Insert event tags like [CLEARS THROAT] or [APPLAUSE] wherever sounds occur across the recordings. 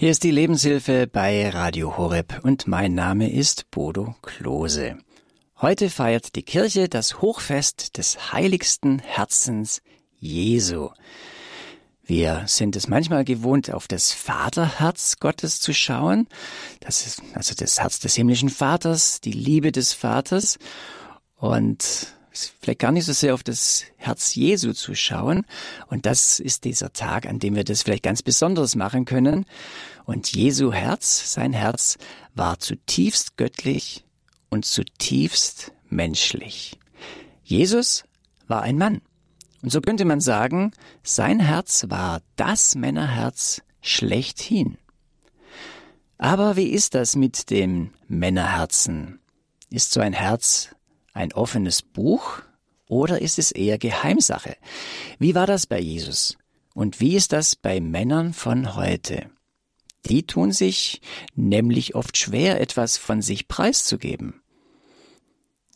Hier ist die Lebenshilfe bei Radio Horeb und mein Name ist Bodo Klose. Heute feiert die Kirche das Hochfest des heiligsten Herzens Jesu. Wir sind es manchmal gewohnt, auf das Vaterherz Gottes zu schauen. Das ist also das Herz des himmlischen Vaters, die Liebe des Vaters. Und vielleicht gar nicht so sehr auf das Herz Jesu zu schauen. Und das ist dieser Tag, an dem wir das vielleicht ganz besonders machen können. Und Jesu Herz, sein Herz, war zutiefst göttlich und zutiefst menschlich. Jesus war ein Mann. Und so könnte man sagen, sein Herz war das Männerherz schlechthin. Aber wie ist das mit dem Männerherzen? Ist so ein Herz ein offenes Buch oder ist es eher Geheimsache? Wie war das bei Jesus? Und wie ist das bei Männern von heute? Die tun sich nämlich oft schwer, etwas von sich preiszugeben.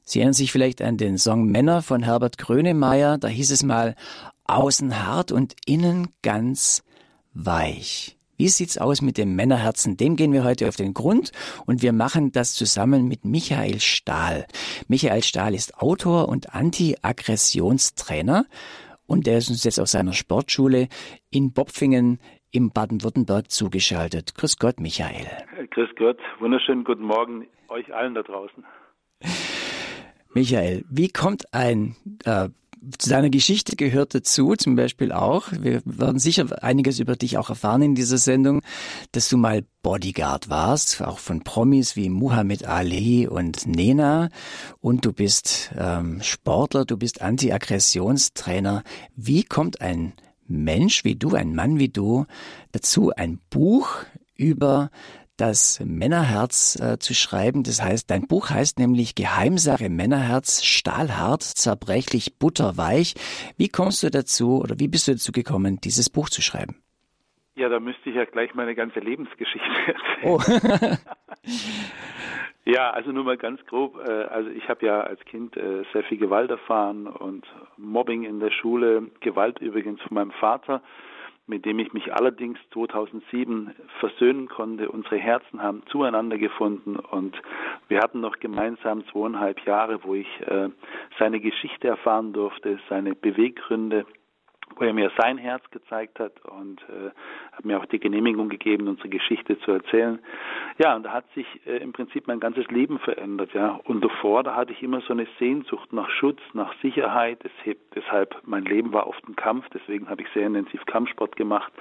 Sie erinnern sich vielleicht an den Song Männer von Herbert Grönemeyer, da hieß es mal außen hart und innen ganz weich. Wie sieht's aus mit dem Männerherzen? Dem gehen wir heute auf den Grund und wir machen das zusammen mit Michael Stahl. Michael Stahl ist Autor und Anti-Aggressionstrainer und der ist uns jetzt aus seiner Sportschule in Bopfingen im Baden-Württemberg zugeschaltet. Grüß Gott, Michael. Grüß Gott, wunderschönen guten Morgen euch allen da draußen. Michael, wie kommt ein äh, zu deiner Geschichte gehört dazu, zum Beispiel auch, wir werden sicher einiges über dich auch erfahren in dieser Sendung, dass du mal Bodyguard warst, auch von Promis wie Muhammad Ali und Nena. Und du bist ähm, Sportler, du bist Anti-Aggressionstrainer. Wie kommt ein Mensch wie du, ein Mann wie du, dazu, ein Buch über das Männerherz äh, zu schreiben. Das heißt, dein Buch heißt nämlich Geheimsache Männerherz, stahlhart, zerbrechlich, butterweich. Wie kommst du dazu oder wie bist du dazu gekommen, dieses Buch zu schreiben? Ja, da müsste ich ja gleich meine ganze Lebensgeschichte erzählen. Oh. [LAUGHS] ja, also nur mal ganz grob. Äh, also ich habe ja als Kind äh, sehr viel Gewalt erfahren und Mobbing in der Schule, Gewalt übrigens von meinem Vater mit dem ich mich allerdings 2007 versöhnen konnte. Unsere Herzen haben zueinander gefunden und wir hatten noch gemeinsam zweieinhalb Jahre, wo ich äh, seine Geschichte erfahren durfte, seine Beweggründe wo er mir sein Herz gezeigt hat und äh, hat mir auch die Genehmigung gegeben, unsere Geschichte zu erzählen. Ja, und da hat sich äh, im Prinzip mein ganzes Leben verändert, ja. Und davor, da hatte ich immer so eine Sehnsucht nach Schutz, nach Sicherheit. deshalb, mein Leben war oft ein Kampf, deswegen habe ich sehr intensiv Kampfsport gemacht.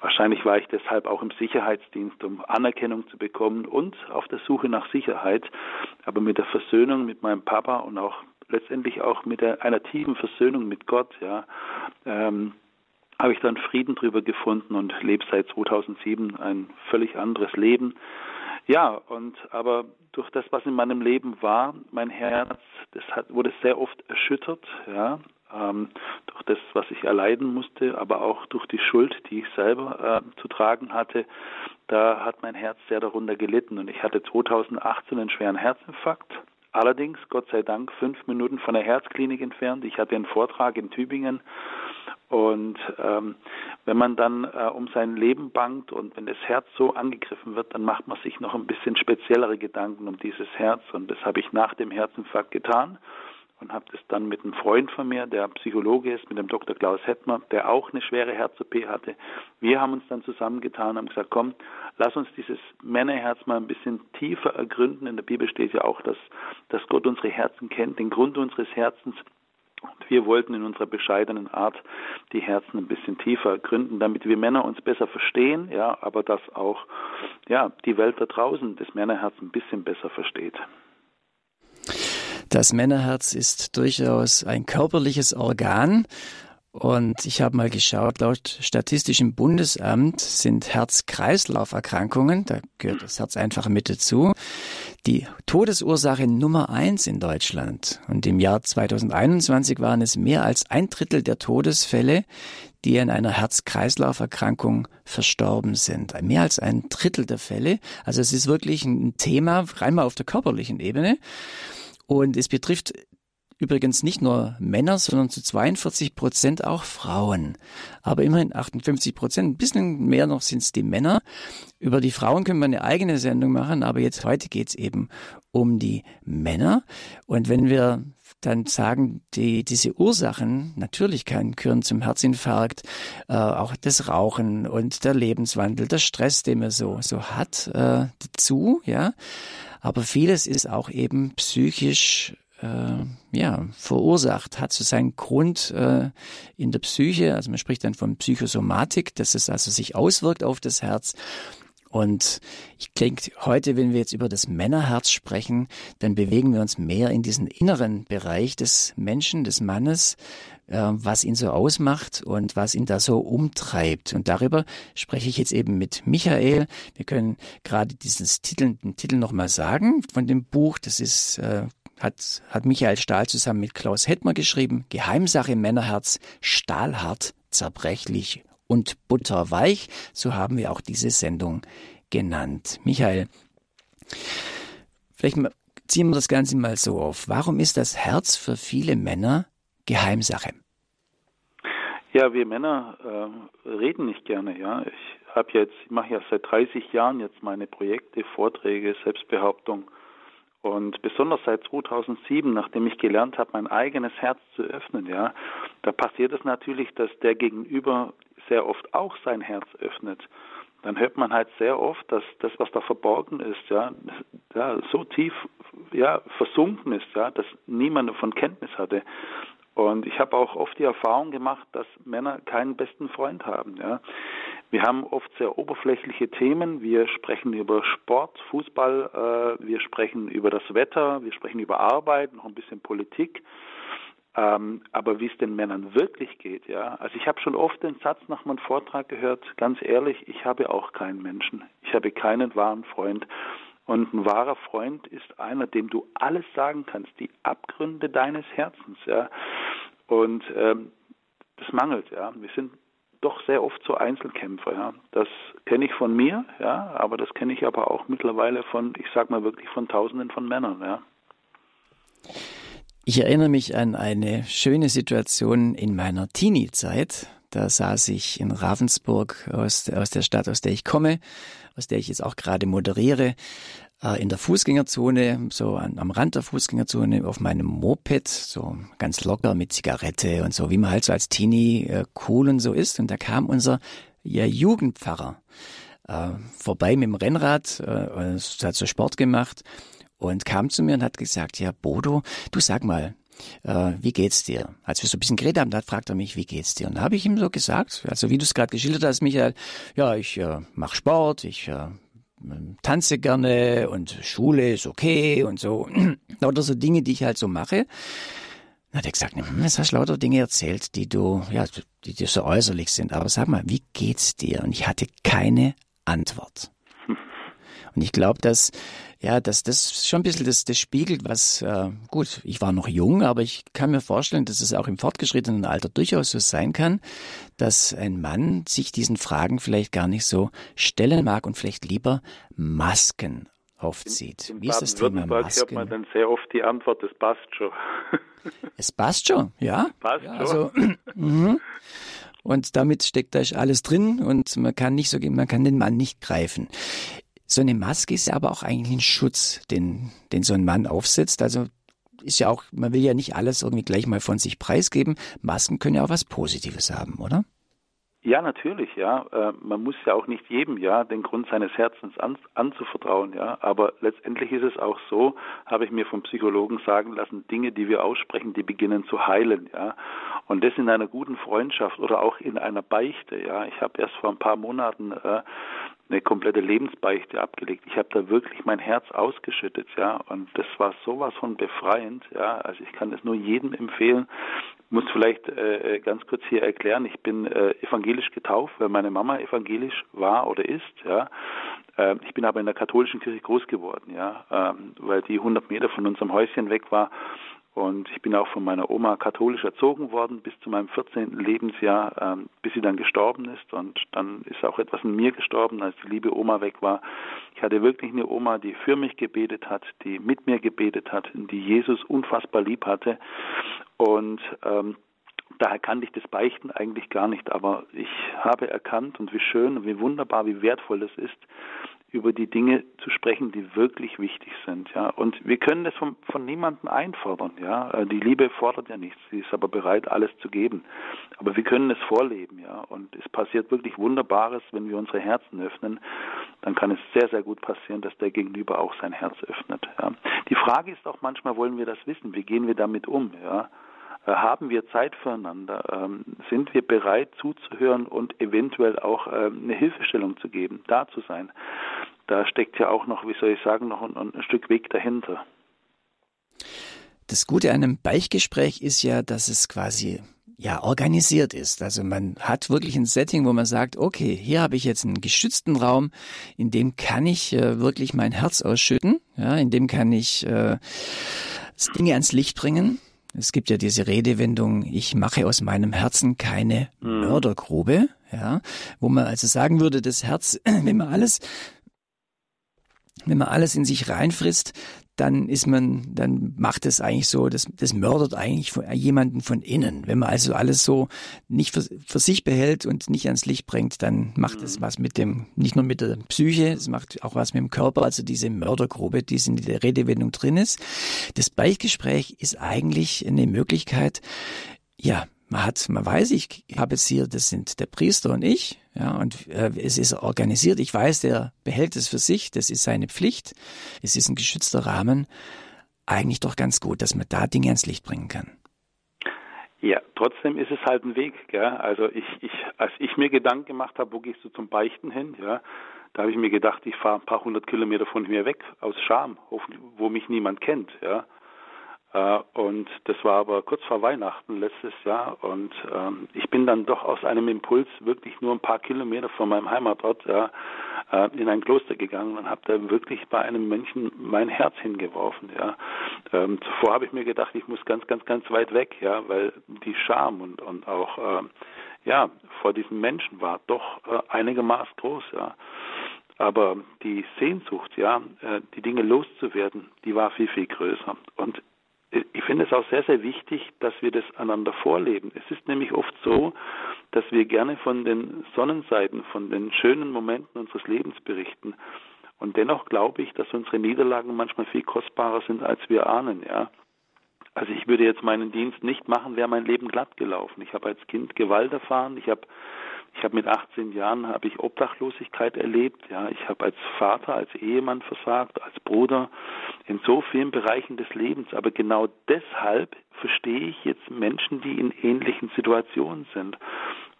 Wahrscheinlich war ich deshalb auch im Sicherheitsdienst, um Anerkennung zu bekommen und auf der Suche nach Sicherheit. Aber mit der Versöhnung mit meinem Papa und auch letztendlich auch mit der, einer tiefen Versöhnung mit Gott, ja, ähm, habe ich dann Frieden drüber gefunden und lebe seit 2007 ein völlig anderes Leben. Ja, und aber durch das, was in meinem Leben war, mein Herz, das hat, wurde sehr oft erschüttert, ja, ähm, durch das, was ich erleiden musste, aber auch durch die Schuld, die ich selber äh, zu tragen hatte. Da hat mein Herz sehr darunter gelitten und ich hatte 2018 einen schweren Herzinfarkt Allerdings, Gott sei Dank, fünf Minuten von der Herzklinik entfernt. Ich hatte einen Vortrag in Tübingen. Und ähm, wenn man dann äh, um sein Leben bangt und wenn das Herz so angegriffen wird, dann macht man sich noch ein bisschen speziellere Gedanken um dieses Herz. Und das habe ich nach dem Herzinfarkt getan und habe das dann mit einem Freund von mir, der Psychologe ist, mit dem Dr. Klaus Hettmer, der auch eine schwere Herz-OP hatte. Wir haben uns dann zusammengetan und haben gesagt, komm, lass uns dieses Männerherz mal ein bisschen tiefer ergründen. In der Bibel steht ja auch, dass, dass Gott unsere Herzen kennt, den Grund unseres Herzens. Und wir wollten in unserer bescheidenen Art die Herzen ein bisschen tiefer gründen, damit wir Männer uns besser verstehen, ja, aber dass auch ja, die Welt da draußen das Männerherz ein bisschen besser versteht. Das Männerherz ist durchaus ein körperliches Organ. Und ich habe mal geschaut, laut Statistischem Bundesamt sind Herz-Kreislauf-Erkrankungen, da gehört das Herz einfach mit dazu, die Todesursache Nummer eins in Deutschland. Und im Jahr 2021 waren es mehr als ein Drittel der Todesfälle, die an einer Herz-Kreislauf-Erkrankung verstorben sind. Mehr als ein Drittel der Fälle. Also es ist wirklich ein Thema, rein mal auf der körperlichen Ebene. Und es betrifft übrigens nicht nur Männer, sondern zu 42 Prozent auch Frauen. Aber immerhin 58 Prozent, ein bisschen mehr noch sind es die Männer. Über die Frauen können wir eine eigene Sendung machen, aber jetzt heute geht es eben um die Männer. Und wenn wir dann sagen die, diese Ursachen, natürlich kann gehören zum Herzinfarkt, äh, auch das Rauchen und der Lebenswandel, der Stress, den man so, so hat, äh, dazu, ja. Aber vieles ist auch eben psychisch äh, ja, verursacht, hat so seinen Grund äh, in der Psyche, also man spricht dann von Psychosomatik, dass es also sich auswirkt auf das Herz. Und ich denke, heute, wenn wir jetzt über das Männerherz sprechen, dann bewegen wir uns mehr in diesen inneren Bereich des Menschen, des Mannes, was ihn so ausmacht und was ihn da so umtreibt. Und darüber spreche ich jetzt eben mit Michael. Wir können gerade dieses Titel, den Titel nochmal sagen von dem Buch. Das ist, äh, hat, hat Michael Stahl zusammen mit Klaus Hettmer geschrieben. Geheimsache Männerherz, stahlhart, zerbrechlich und butterweich. So haben wir auch diese Sendung genannt. Michael, vielleicht ziehen wir das Ganze mal so auf. Warum ist das Herz für viele Männer Geheimsache? Ja, wir Männer äh, reden nicht gerne. Ja, ich habe jetzt, ich mache ja seit 30 Jahren jetzt meine Projekte, Vorträge, Selbstbehauptung und besonders seit 2007, nachdem ich gelernt habe, mein eigenes Herz zu öffnen, ja, da passiert es natürlich, dass der Gegenüber sehr oft auch sein Herz öffnet, dann hört man halt sehr oft, dass das, was da verborgen ist, ja, ja so tief ja, versunken ist, ja, dass niemand davon Kenntnis hatte. Und ich habe auch oft die Erfahrung gemacht, dass Männer keinen besten Freund haben. Ja. Wir haben oft sehr oberflächliche Themen. Wir sprechen über Sport, Fußball, äh, wir sprechen über das Wetter, wir sprechen über Arbeit, noch ein bisschen Politik. Ähm, aber wie es den Männern wirklich geht, ja. Also ich habe schon oft den Satz nach meinem Vortrag gehört, ganz ehrlich, ich habe auch keinen Menschen. Ich habe keinen wahren Freund. Und ein wahrer Freund ist einer, dem du alles sagen kannst, die Abgründe deines Herzens, ja. Und ähm, das mangelt, ja. Wir sind doch sehr oft so Einzelkämpfer, ja. Das kenne ich von mir, ja, aber das kenne ich aber auch mittlerweile von, ich sag mal wirklich von Tausenden von Männern, ja. Ich erinnere mich an eine schöne Situation in meiner Teenie-Zeit. Da saß ich in Ravensburg aus, aus der Stadt, aus der ich komme, aus der ich jetzt auch gerade moderiere, äh, in der Fußgängerzone, so an, am Rand der Fußgängerzone auf meinem Moped, so ganz locker mit Zigarette und so, wie man halt so als Teenie äh, cool und so ist. Und da kam unser ja, Jugendpfarrer äh, vorbei mit dem Rennrad, äh, hat so Sport gemacht und kam zu mir und hat gesagt, ja, Bodo, du sag mal, äh, wie geht's dir? Als wir so ein bisschen geredet haben, da fragt er mich, wie geht's dir? Und da habe ich ihm so gesagt, also wie du es gerade geschildert hast, Michael, ja, ich äh, mache Sport, ich äh, tanze gerne und Schule ist okay und so. [CLEARS THROAT] Lauter so Dinge, die ich halt so mache. Dann hat er gesagt, hm, jetzt hast du lauter Dinge erzählt, die du, ja, die dir so äußerlich sind. Aber sag mal, wie geht's dir? Und ich hatte keine Antwort. [LAUGHS] Und ich glaube, dass ja, dass das schon ein bisschen das, das spiegelt, was äh, gut, ich war noch jung, aber ich kann mir vorstellen, dass es auch im fortgeschrittenen Alter durchaus so sein kann, dass ein Mann sich diesen Fragen vielleicht gar nicht so stellen mag und vielleicht lieber Masken aufzieht. In, in Wie ist das Thema Masken? hört man dann sehr oft die Antwort, es passt schon. [LAUGHS] es passt schon, ja. Passt ja, also, [CLEARS THROAT] mhm. Und damit steckt da alles drin und man kann nicht so, man kann den Mann nicht greifen. So eine Maske ist ja aber auch eigentlich ein Schutz, den, den so ein Mann aufsetzt. Also ist ja auch, man will ja nicht alles irgendwie gleich mal von sich preisgeben. Masken können ja auch was Positives haben, oder? Ja, natürlich, ja. Äh, man muss ja auch nicht jedem ja den Grund seines Herzens an, anzuvertrauen, ja. Aber letztendlich ist es auch so, habe ich mir vom Psychologen sagen lassen, Dinge, die wir aussprechen, die beginnen zu heilen, ja. Und das in einer guten Freundschaft oder auch in einer Beichte, ja. Ich habe erst vor ein paar Monaten äh, eine komplette Lebensbeichte abgelegt. Ich habe da wirklich mein Herz ausgeschüttet, ja, und das war sowas von befreiend, ja. Also ich kann es nur jedem empfehlen. Muss vielleicht äh, äh, ganz kurz hier erklären. Ich bin äh, evangelisch getauft, weil meine Mama evangelisch war oder ist, ja. Äh, ich bin aber in der katholischen Kirche groß geworden, ja, ähm, weil die 100 Meter von unserem Häuschen weg war Und ich bin auch von meiner Oma katholisch erzogen worden bis zu meinem 14. Lebensjahr, ähm, bis sie dann gestorben ist. Und dann ist auch etwas in mir gestorben, als die liebe Oma weg war. Ich hatte wirklich eine Oma, die für mich gebetet hat, die mit mir gebetet hat, die Jesus unfassbar lieb hatte. Und ähm, daher kannte ich das Beichten eigentlich gar nicht, aber ich habe erkannt und wie schön und wie wunderbar, wie wertvoll es ist, über die Dinge zu sprechen, die wirklich wichtig sind, ja. Und wir können das von, von niemandem einfordern, ja. Äh, die Liebe fordert ja nichts, sie ist aber bereit, alles zu geben. Aber wir können es vorleben, ja. Und es passiert wirklich Wunderbares, wenn wir unsere Herzen öffnen. Dann kann es sehr, sehr gut passieren, dass der Gegenüber auch sein Herz öffnet, ja. Die Frage ist auch manchmal, wollen wir das wissen? Wie gehen wir damit um, ja? Äh, haben wir Zeit füreinander? Ähm, sind wir bereit zuzuhören und eventuell auch ähm, eine Hilfestellung zu geben, da zu sein? Da steckt ja auch noch, wie soll ich sagen, noch ein, ein Stück Weg dahinter. Das Gute an einem Beichtgespräch ist ja, dass es quasi ja organisiert ist. Also man hat wirklich ein Setting, wo man sagt, okay, hier habe ich jetzt einen geschützten Raum, in dem kann ich äh, wirklich mein Herz ausschütten, ja, in dem kann ich äh, Dinge ans Licht bringen. Es gibt ja diese Redewendung, ich mache aus meinem Herzen keine mhm. Mördergrube, ja, wo man also sagen würde, das Herz, [CLEARS THROAT] wenn man alles, wenn man alles in sich reinfrisst, dann ist man, dann macht es eigentlich so, das, das mördert eigentlich von, jemanden von innen. Wenn man also alles so nicht für, für sich behält und nicht ans Licht bringt, dann macht es mhm. was mit dem, nicht nur mit der Psyche, es macht auch was mit dem Körper, also diese Mördergrube, die in der Redewendung drin ist. Das Beichtgespräch ist eigentlich eine Möglichkeit, ja, man hat, man weiß, ich habe es hier, das sind der Priester und ich, ja, und äh, es ist organisiert. Ich weiß, der behält es für sich, das ist seine Pflicht. Es ist ein geschützter Rahmen. Eigentlich doch ganz gut, dass man da Dinge ans Licht bringen kann. Ja, trotzdem ist es halt ein Weg. Gell? Also ich, ich, als ich mir Gedanken gemacht habe, wo gehst du zum Beichten hin, ja, da habe ich mir gedacht, ich fahre ein paar hundert Kilometer von mir weg aus Scham, wo mich niemand kennt, ja. Äh, und das war aber kurz vor Weihnachten letztes Jahr. Und ähm, ich bin dann doch aus einem Impuls wirklich nur ein paar Kilometer von meinem Heimatort ja, äh, in ein Kloster gegangen und habe da wirklich bei einem Mönchen mein Herz hingeworfen. Ja. Ähm, zuvor habe ich mir gedacht, ich muss ganz, ganz, ganz weit weg, ja, weil die Scham und, und auch äh, ja vor diesem Menschen war doch äh, einigermaßen groß. Ja. Aber die Sehnsucht, ja, äh, die Dinge loszuwerden, die war viel, viel größer. Und ich finde es auch sehr, sehr wichtig, dass wir das einander vorleben. Es ist nämlich oft so, dass wir gerne von den Sonnenseiten, von den schönen Momenten unseres Lebens berichten. Und dennoch glaube ich, dass unsere Niederlagen manchmal viel kostbarer sind, als wir ahnen, ja. Also ich würde jetzt meinen Dienst nicht machen, wäre mein Leben glatt gelaufen. Ich habe als Kind Gewalt erfahren, ich habe ich habe mit 18 Jahren habe ich Obdachlosigkeit erlebt. Ja, ich habe als Vater, als Ehemann versagt, als Bruder in so vielen Bereichen des Lebens. Aber genau deshalb verstehe ich jetzt Menschen, die in ähnlichen Situationen sind.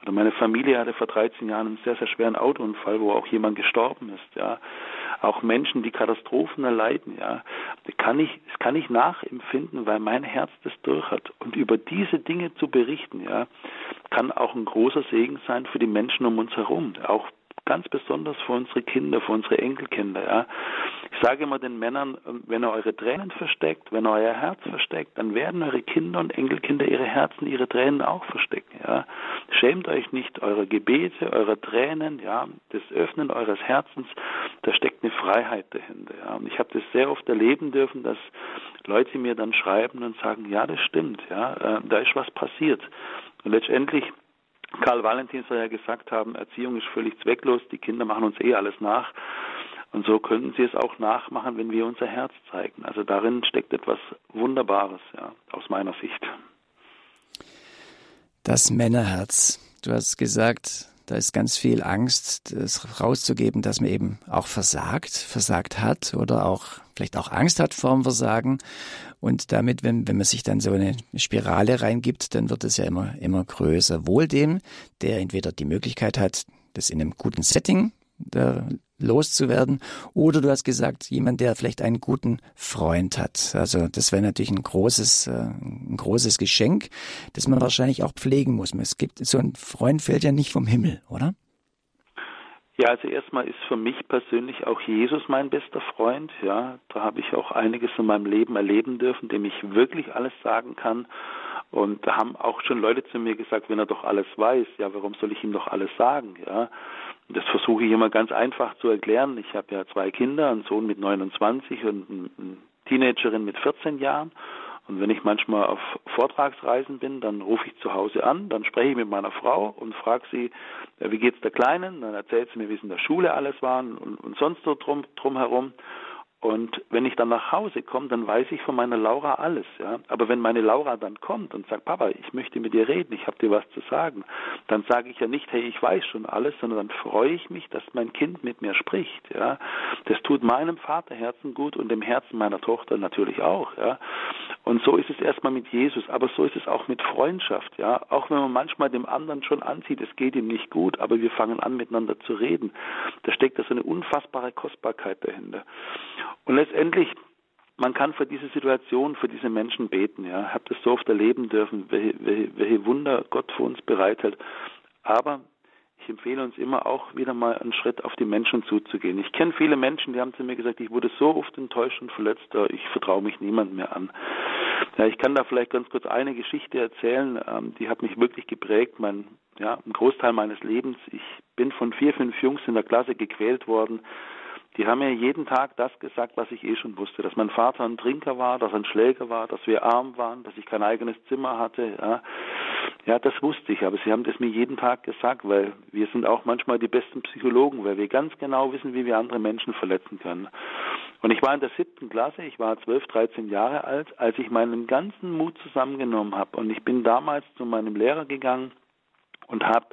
Oder meine Familie hatte vor 13 Jahren einen sehr, sehr schweren Autounfall, wo auch jemand gestorben ist. Ja, auch Menschen, die Katastrophen erleiden. Ja, kann ich, das kann ich nachempfinden, weil mein Herz das durch hat. Und über diese Dinge zu berichten, ja, kann auch ein großer Segen sein für die Menschen um uns herum, auch ganz besonders für unsere Kinder, für unsere Enkelkinder. Ja. Ich sage immer den Männern, wenn ihr eure Tränen versteckt, wenn ihr euer Herz versteckt, dann werden eure Kinder und Enkelkinder ihre Herzen, ihre Tränen auch verstecken. Ja. Schämt euch nicht eurer Gebete, eurer Tränen, ja, das Öffnen eures Herzens, da steckt eine Freiheit dahinter. Ja. Und ich habe das sehr oft erleben dürfen, dass Leute mir dann schreiben und sagen, ja, das stimmt, ja, äh, da ist was passiert. Und letztendlich Karl Valentin soll ja gesagt haben, Erziehung ist völlig zwecklos, die Kinder machen uns eh alles nach. Und so können sie es auch nachmachen, wenn wir unser Herz zeigen. Also darin steckt etwas Wunderbares, ja, aus meiner Sicht. Das Männerherz. Du hast gesagt, da ist ganz viel Angst, das rauszugeben, dass man eben auch versagt, versagt hat oder auch vielleicht auch Angst hat vorm Versagen. Und damit, wenn, wenn man sich dann so eine Spirale reingibt, dann wird es ja immer, immer größer. Wohl dem, der entweder die Möglichkeit hat, das in einem guten Setting da loszuwerden. Oder du hast gesagt, jemand, der vielleicht einen guten Freund hat. Also das wäre natürlich ein großes, äh, ein großes Geschenk, das man wahrscheinlich auch pflegen muss. Es gibt so ein Freund fällt ja nicht vom Himmel, oder? Ja, also erstmal ist für mich persönlich auch Jesus mein bester Freund. Ja, da habe ich auch einiges in meinem Leben erleben dürfen, dem ich wirklich alles sagen kann. Und da haben auch schon Leute zu mir gesagt, wenn er doch alles weiß, ja, warum soll ich ihm doch alles sagen? Ja, das versuche ich immer ganz einfach zu erklären. Ich habe ja zwei Kinder, einen Sohn mit 29 und eine Teenagerin mit 14 Jahren. Und wenn ich manchmal auf Vortragsreisen bin, dann rufe ich zu Hause an, dann spreche ich mit meiner Frau und frage sie, wie geht's der Kleinen? Dann erzählt sie mir, wie es in der Schule alles war und, und sonst so drum, drumherum. Und wenn ich dann nach Hause komme, dann weiß ich von meiner Laura alles, ja. Aber wenn meine Laura dann kommt und sagt, Papa, ich möchte mit dir reden, ich habe dir was zu sagen, dann sage ich ja nicht, hey, ich weiß schon alles, sondern dann freue ich mich, dass mein Kind mit mir spricht, ja. Das tut meinem Vaterherzen gut und dem Herzen meiner Tochter natürlich auch, ja. Und so ist es erstmal mit Jesus, aber so ist es auch mit Freundschaft, ja. Auch wenn man manchmal dem anderen schon ansieht, es geht ihm nicht gut, aber wir fangen an miteinander zu reden. Da steckt da so eine unfassbare Kostbarkeit dahinter. Und letztendlich, man kann für diese Situation, für diese Menschen beten. Ja, ich habe das so oft erleben dürfen, welche, welche, welche Wunder Gott für uns bereithält. Aber ich empfehle uns immer auch wieder mal einen Schritt auf die Menschen zuzugehen. Ich kenne viele Menschen, die haben zu mir gesagt, ich wurde so oft enttäuscht und verletzt, ich vertraue mich niemand mehr an. Ja, ich kann da vielleicht ganz kurz eine Geschichte erzählen, ähm, die hat mich wirklich geprägt. Mein, ja, ein Großteil meines Lebens. Ich bin von vier, fünf Jungs in der Klasse gequält worden die haben mir jeden Tag das gesagt, was ich eh schon wusste, dass mein Vater ein Trinker war, dass er ein Schläger war, dass wir arm waren, dass ich kein eigenes Zimmer hatte. Ja. ja, das wusste ich, aber sie haben das mir jeden Tag gesagt, weil wir sind auch manchmal die besten Psychologen, weil wir ganz genau wissen, wie wir andere Menschen verletzen können. Und ich war in der siebten Klasse, ich war zwölf, dreizehn Jahre alt, als ich meinen ganzen Mut zusammengenommen habe und ich bin damals zu meinem Lehrer gegangen und habe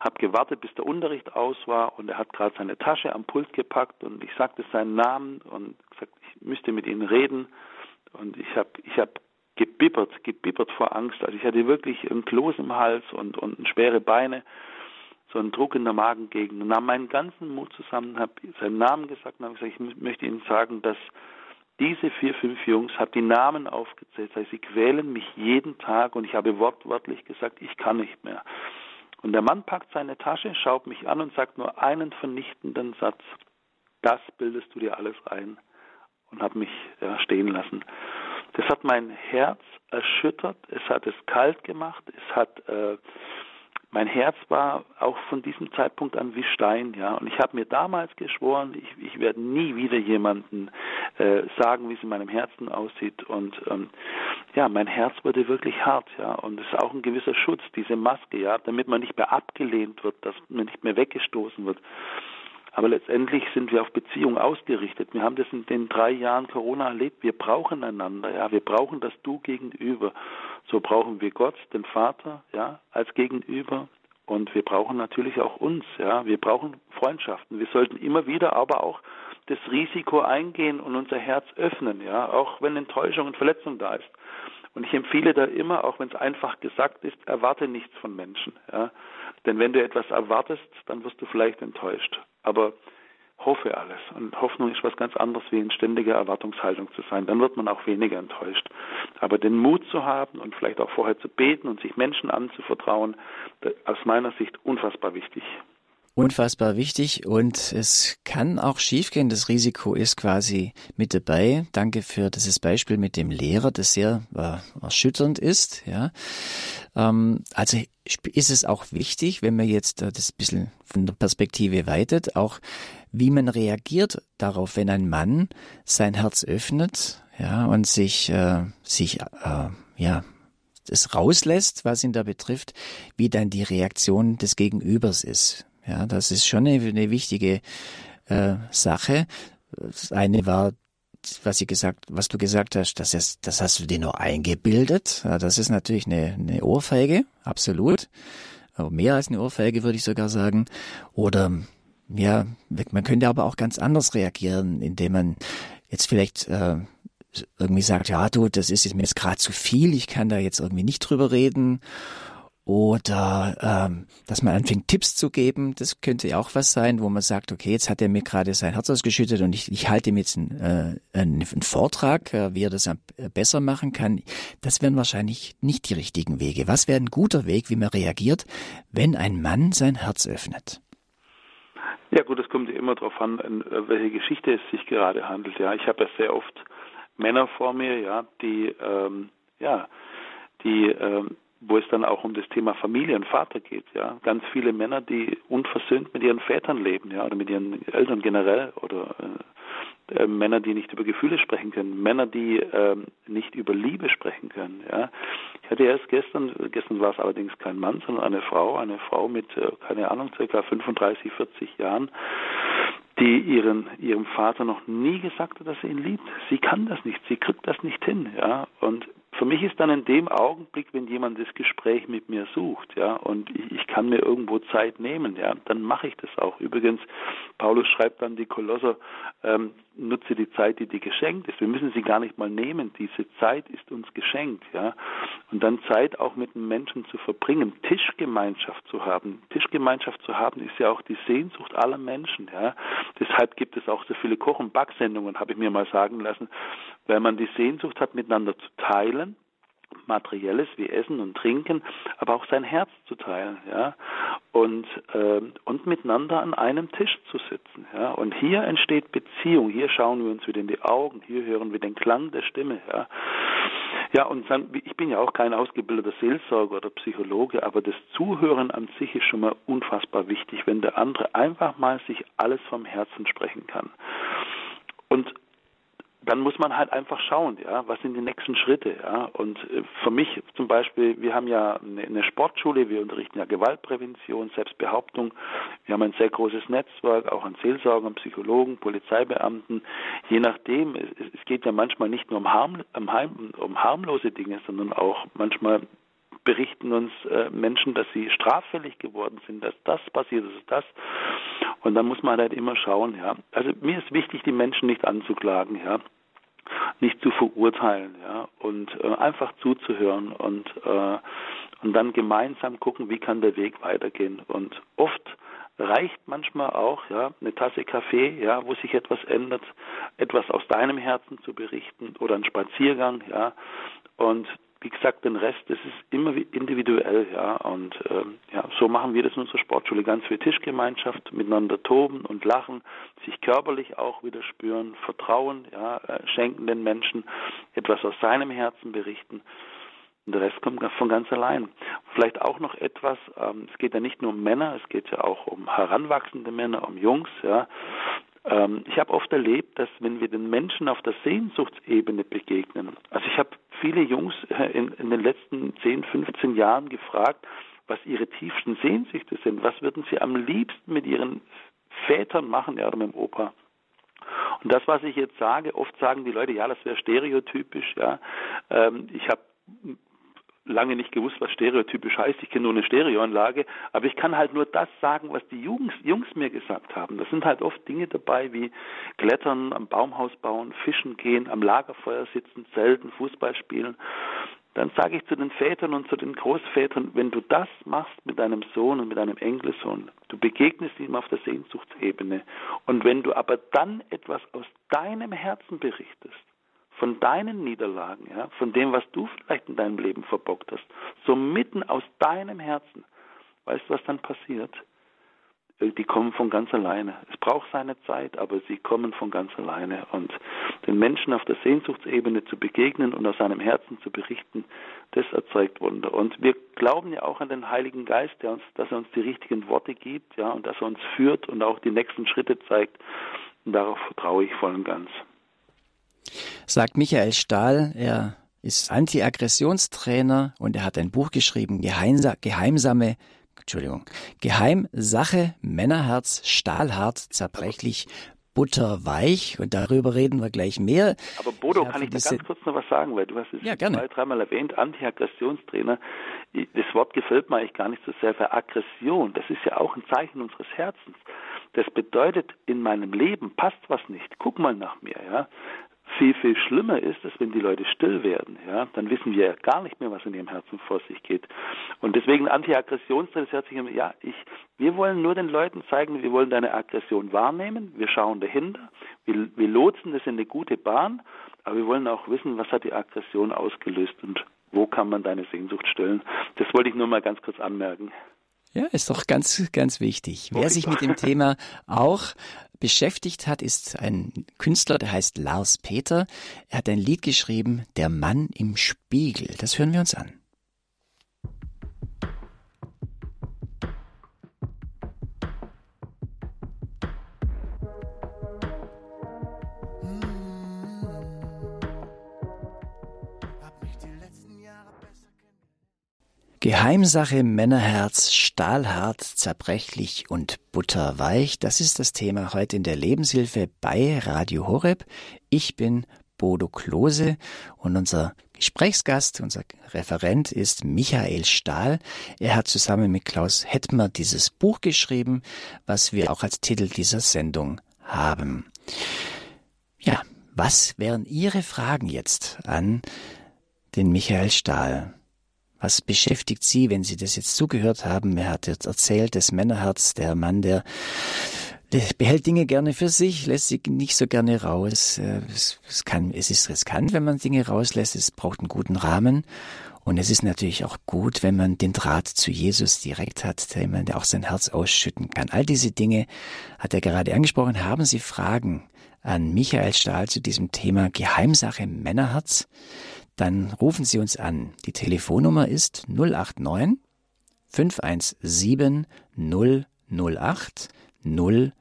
habe gewartet, bis der Unterricht aus war und er hat gerade seine Tasche am Pult gepackt und ich sagte seinen Namen und gesagt, ich müsste mit ihm reden und ich habe ich hab gebibbert, gebibbert vor Angst. Also ich hatte wirklich ein Kloß im Hals und, und schwere Beine, so einen Druck in der Magengegend und nahm meinen ganzen Mut zusammen, habe seinen Namen gesagt und habe gesagt, ich möchte Ihnen sagen, dass diese vier, fünf Jungs, habe die Namen aufgezählt, das sie quälen mich jeden Tag und ich habe wortwörtlich gesagt, ich kann nicht mehr. Und der Mann packt seine Tasche, schaut mich an und sagt nur einen vernichtenden Satz. Das bildest du dir alles ein und hat mich ja, stehen lassen. Das hat mein Herz erschüttert, es hat es kalt gemacht, es hat äh, mein Herz war auch von diesem Zeitpunkt an wie Stein, ja. Und ich habe mir damals geschworen, ich, ich werde nie wieder jemanden äh, sagen, wie es in meinem Herzen aussieht. Und ähm, ja, mein Herz wurde wirklich hart, ja. Und es ist auch ein gewisser Schutz, diese Maske, ja, damit man nicht mehr abgelehnt wird, dass man nicht mehr weggestoßen wird. Aber letztendlich sind wir auf Beziehung ausgerichtet. Wir haben das in den drei Jahren Corona erlebt. Wir brauchen einander, ja. Wir brauchen das Du gegenüber. So brauchen wir Gott, den Vater, ja, als Gegenüber. Und wir brauchen natürlich auch uns, ja. Wir brauchen Freundschaften. Wir sollten immer wieder aber auch das Risiko eingehen und unser Herz öffnen, ja. Auch wenn Enttäuschung und Verletzung da ist. Und ich empfehle da immer, auch wenn es einfach gesagt ist, erwarte nichts von Menschen, ja. Denn wenn du etwas erwartest, dann wirst du vielleicht enttäuscht. Aber hoffe alles. Und Hoffnung ist was ganz anderes, wie in ständiger Erwartungshaltung zu sein. Dann wird man auch weniger enttäuscht. Aber den Mut zu haben und vielleicht auch vorher zu beten und sich Menschen anzuvertrauen, aus meiner Sicht unfassbar wichtig. Unfassbar wichtig und es kann auch schiefgehen. Das Risiko ist quasi mit dabei. Danke für dieses Beispiel mit dem Lehrer, das sehr äh, erschütternd ist. Ja, ähm, also ist es auch wichtig, wenn man jetzt äh, das bisschen von der Perspektive weitet, auch wie man reagiert darauf, wenn ein Mann sein Herz öffnet, ja, und sich, äh, sich, äh, ja, es rauslässt, was ihn da betrifft, wie dann die Reaktion des Gegenübers ist. Ja, das ist schon eine, eine wichtige äh, Sache. Das eine war, was ich gesagt, was du gesagt hast, das, ist, das hast du dir nur eingebildet. Ja, das ist natürlich eine, eine Ohrfeige, absolut. Aber mehr als eine Ohrfeige würde ich sogar sagen. Oder ja, man könnte aber auch ganz anders reagieren, indem man jetzt vielleicht äh, irgendwie sagt, ja du, das ist mir jetzt gerade zu viel, ich kann da jetzt irgendwie nicht drüber reden. Oder ähm, dass man anfängt, Tipps zu geben, das könnte ja auch was sein, wo man sagt, okay, jetzt hat er mir gerade sein Herz ausgeschüttet und ich, ich halte ihm jetzt einen, äh, einen, Vortrag, äh, wie er das besser machen kann. Das wären wahrscheinlich nicht die richtigen Wege. Was wäre ein guter Weg, wie man reagiert, wenn ein Mann sein Herz öffnet? Ja gut, es kommt ja immer darauf an, in welche Geschichte es sich gerade handelt. Ja, ich habe ja sehr oft Männer vor mir, ja, die ähm, ja, die ähm, wo es dann auch um das Thema Familie und Vater geht, ja. Ganz viele Männer, die unversöhnt mit ihren Vätern leben, ja, oder mit ihren Eltern generell, oder äh, äh, Männer, die nicht über Gefühle sprechen können, Männer, die äh, nicht über Liebe sprechen können, ja. Ich hatte erst gestern, gestern war es allerdings kein Mann, sondern eine Frau, eine Frau mit, äh, keine Ahnung, circa 35, 40 Jahren, die ihren, ihrem Vater noch nie gesagt hat, dass sie ihn liebt. Sie kann das nicht, sie kriegt das nicht hin, ja. Und für mich ist dann in dem Augenblick, wenn jemand das Gespräch mit mir sucht, ja, und ich, ich kann mir irgendwo Zeit nehmen, ja, dann mache ich das auch. Übrigens, Paulus schreibt dann die Kolosser, ähm, nutze die Zeit, die dir geschenkt ist. Wir müssen sie gar nicht mal nehmen. Diese Zeit ist uns geschenkt, ja. Und dann Zeit auch mit den Menschen zu verbringen, Tischgemeinschaft zu haben. Tischgemeinschaft zu haben ist ja auch die Sehnsucht aller Menschen, ja. Deshalb gibt es auch so viele Koch- und Backsendungen, habe ich mir mal sagen lassen, weil man die Sehnsucht hat, miteinander zu teilen Materielles wie Essen und Trinken, aber auch sein Herz zu teilen, ja, und äh, und miteinander an einem Tisch zu sitzen, ja. Und hier entsteht Beziehung. Hier schauen wir uns wieder in die Augen. Hier hören wir den Klang der Stimme, ja. Ja, und dann, ich bin ja auch kein ausgebildeter Seelsorger oder Psychologe, aber das Zuhören an sich ist schon mal unfassbar wichtig, wenn der andere einfach mal sich alles vom Herzen sprechen kann. Und dann muss man halt einfach schauen, ja, was sind die nächsten Schritte, ja. Und äh, für mich zum Beispiel, wir haben ja eine Sportschule, wir unterrichten ja Gewaltprävention, Selbstbehauptung. Wir haben ein sehr großes Netzwerk, auch an Seelsorgern, Psychologen, Polizeibeamten. Je nachdem, es, geht ja manchmal nicht nur um, harm, um harmlose Dinge, sondern auch manchmal berichten uns äh, Menschen, dass sie straffällig geworden sind, dass das passiert ist, das. Und dann muss man halt immer schauen, ja. Also mir ist wichtig, die Menschen nicht anzuklagen, ja nicht zu verurteilen, ja, und äh, einfach zuzuhören und äh, und dann gemeinsam gucken, wie kann der Weg weitergehen. Und oft reicht manchmal auch, ja, eine Tasse Kaffee, ja, wo sich etwas ändert, etwas aus deinem Herzen zu berichten oder ein Spaziergang, ja, und wie gesagt, den Rest, das ist immer individuell, ja. Und ähm, ja, so machen wir das in unserer Sportschule. Ganz viel Tischgemeinschaft, miteinander toben und lachen, sich körperlich auch wieder spüren, Vertrauen, ja, äh, schenken den Menschen, etwas aus seinem Herzen berichten. Und der Rest kommt von ganz allein. Vielleicht auch noch etwas, ähm, es geht ja nicht nur um Männer, es geht ja auch um heranwachsende Männer, um Jungs, ja. Ähm, ich habe oft erlebt, dass wenn wir den Menschen auf der Sehnsuchtsebene begegnen, also ich habe viele Jungs äh, in, in den letzten 10, 15 Jahren gefragt, was ihre tiefsten Sehnsüchte sind, was würden sie am liebsten mit ihren Vätern machen, ja, oder mit dem Opa. Und das, was ich jetzt sage, oft sagen die Leute, ja, das wäre stereotypisch, ja. Ähm, ich habe lange nicht gewusst, was stereotypisch heißt. Ich kenne nur eine Stereoanlage, aber ich kann halt nur das sagen, was die Jungs, Jungs mir gesagt haben. Das sind halt oft Dinge dabei wie Klettern, am Baumhaus bauen, fischen gehen, am Lagerfeuer sitzen, zelten, Fußball spielen. Dann sage ich zu den Vätern und zu den Großvätern, wenn du das machst mit deinem Sohn und mit deinem Enkelsohn, du begegnest ihm auf der Sehnsuchtsebene. Und wenn du aber dann etwas aus deinem Herzen berichtest, von deinen Niederlagen, ja, von dem, was du vielleicht in deinem Leben verbockt hast, so mitten aus deinem Herzen, weißt du, was dann passiert? Äh, die kommen von ganz alleine. Es braucht seine Zeit, aber sie kommen von ganz alleine. Und den Menschen auf der Sehnsuchtsebene zu begegnen und aus seinem Herzen zu berichten, das erzeugt Wunder. Und wir glauben ja auch an den Heiligen Geist, der uns, dass er uns die richtigen Worte gibt, ja, und dass er uns führt und auch die nächsten Schritte zeigt. Und darauf vertraue ich voll und ganz sagt Michael Stahl. Er ist Anti-Aggressionstrainer und er hat ein Buch geschrieben, Geheimsa Geheimsame, Entschuldigung, Geheimsache, Männerherz, stahlhart, zerbrechlich, butterweich und darüber reden wir gleich mehr. Aber Bodo, kann ich dir ganz kurz noch was sagen, weil du hast es ja, gerne. zwei, dreimal erwähnt, Anti-Aggressionstrainer. Das Wort gefällt mir eigentlich gar nicht so sehr für Aggression. Das ist ja auch ein Zeichen unseres Herzens. Das bedeutet, in meinem Leben passt was nicht. Guck mal nach mir, ja. Viel, viel schlimmer ist es, wenn die Leute still werden. Ja, dann wissen wir ja gar nicht mehr, was in ihrem Herzen vor sich geht. Und deswegen Anti-Aggressionstraining, das hört sich immer, ja, ich, wir wollen nur den Leuten zeigen, wir wollen deine Aggression wahrnehmen, wir schauen dahinter, wir, wir lotsen das in eine gute Bahn, aber wir wollen auch wissen, was hat die Aggression ausgelöst und wo kann man deine Sehnsucht stillen. Das wollte ich nur mal ganz kurz anmerken. Ja, ist doch ganz, ganz wichtig. Wer sich mit dem Thema [LAUGHS] auch beschäftigt hat, ist ein Künstler, der heißt Lars Peter. Er hat ein Lied geschrieben, Der Mann im Spiegel. Das hören wir uns an. Geheimsache Männerherz, stahlhart, zerbrechlich und butterweich. Das ist das Thema heute in der Lebenshilfe bei Radio Horeb. Ich bin Bodo Klose und unser Gesprächsgast, unser Referent ist Michael Stahl. Er hat zusammen mit Klaus Hettmer dieses Buch geschrieben, was wir auch als Titel dieser Sendung haben. Ja, was wären Ihre Fragen jetzt an den Michael Stahl? Was beschäftigt Sie, wenn Sie das jetzt zugehört haben? Er hat jetzt erzählt, das Männerherz, der Mann, der, der behält Dinge gerne für sich, lässt sie nicht so gerne raus. Äh, es, es, kann, es ist riskant, wenn man Dinge rauslässt. Es braucht einen guten Rahmen. Und es ist natürlich auch gut, wenn man den Draht zu Jesus direkt hat, der man auch sein Herz ausschütten kann. All diese Dinge hat er gerade angesprochen. Haben Sie Fragen an Michael Stahl zu diesem Thema Geheimsache Männerherz? Dann rufen Sie uns an. Die Telefonnummer ist 089 517 008 008.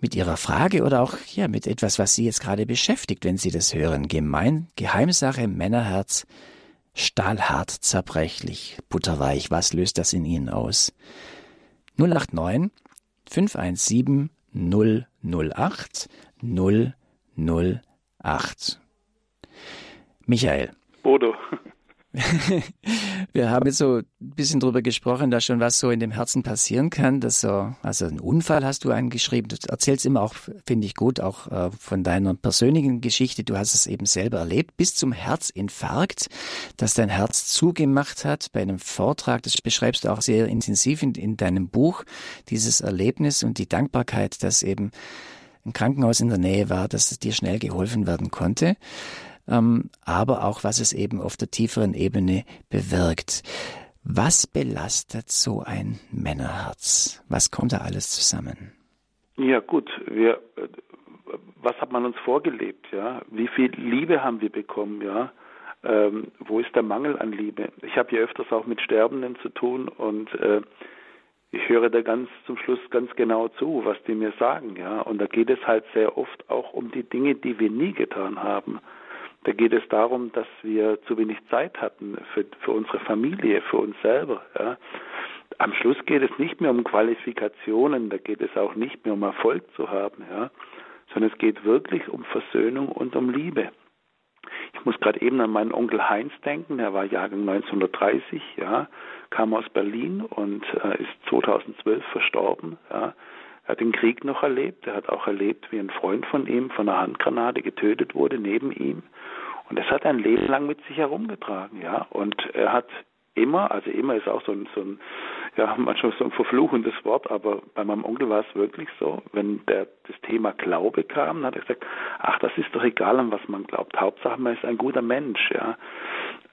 Mit Ihrer Frage oder auch ja, mit etwas, was Sie jetzt gerade beschäftigt, wenn Sie das hören. Gemein, Geheimsache, Männerherz, stahlhart, zerbrechlich, butterweich. Was löst das in Ihnen aus? 089 517 008 008. Michael. Bodo. [LAUGHS] Wir haben jetzt so ein bisschen drüber gesprochen, dass schon was so in dem Herzen passieren kann. Dass so, also ein Unfall hast du angeschrieben. Du erzählst immer auch, finde ich gut, auch äh, von deiner persönlichen Geschichte. Du hast es eben selber erlebt, bis zum Herzinfarkt, dass dein Herz zugemacht hat bei einem Vortrag. Das beschreibst du auch sehr intensiv in, in deinem Buch, dieses Erlebnis und die Dankbarkeit, dass eben ein Krankenhaus in der Nähe war, dass dir schnell geholfen werden konnte ähm, aber auch was es eben auf der tieferen Ebene bewirkt. Was belastet so ein Männerherz? Was kommt da alles zusammen? Ja gut, wir, was hat man uns vorgelebt? Ja, wie viel Liebe haben wir bekommen? Ja, ähm, wo ist der Mangel an Liebe? Ich habe ja öfters auch mit Sterbenden zu tun und äh, ich höre da ganz zum Schluss ganz genau zu, was die mir sagen, ja. Und da geht es halt sehr oft auch um die Dinge, die wir nie getan haben. Da geht es darum, dass wir zu wenig Zeit hatten für, für unsere Familie, für uns selber. Ja. Am Schluss geht es nicht mehr um Qualifikationen, da geht es auch nicht mehr um Erfolg zu haben, ja, sondern es geht wirklich um Versöhnung und um Liebe. Ich muss gerade eben an meinen Onkel Heinz denken, der war Jahrgang 1930, ja, kam aus Berlin und äh, ist 2012 verstorben. Ja. Er hat den Krieg noch erlebt, er hat auch erlebt, wie ein Freund von ihm von einer Handgranate getötet wurde neben ihm. Und das hat er ein Leben lang mit sich herumgetragen, ja. Und er hat immer, also immer ist auch so ein, so ein ja, [LAUGHS] manchmal so ein verfluchendes Wort, aber bei meinem Onkel war es wirklich so, wenn der das Thema Glaube kam, hat er gesagt, ach, das ist doch egal, an was man glaubt. Hauptsache, man ist ein guter Mensch, ja.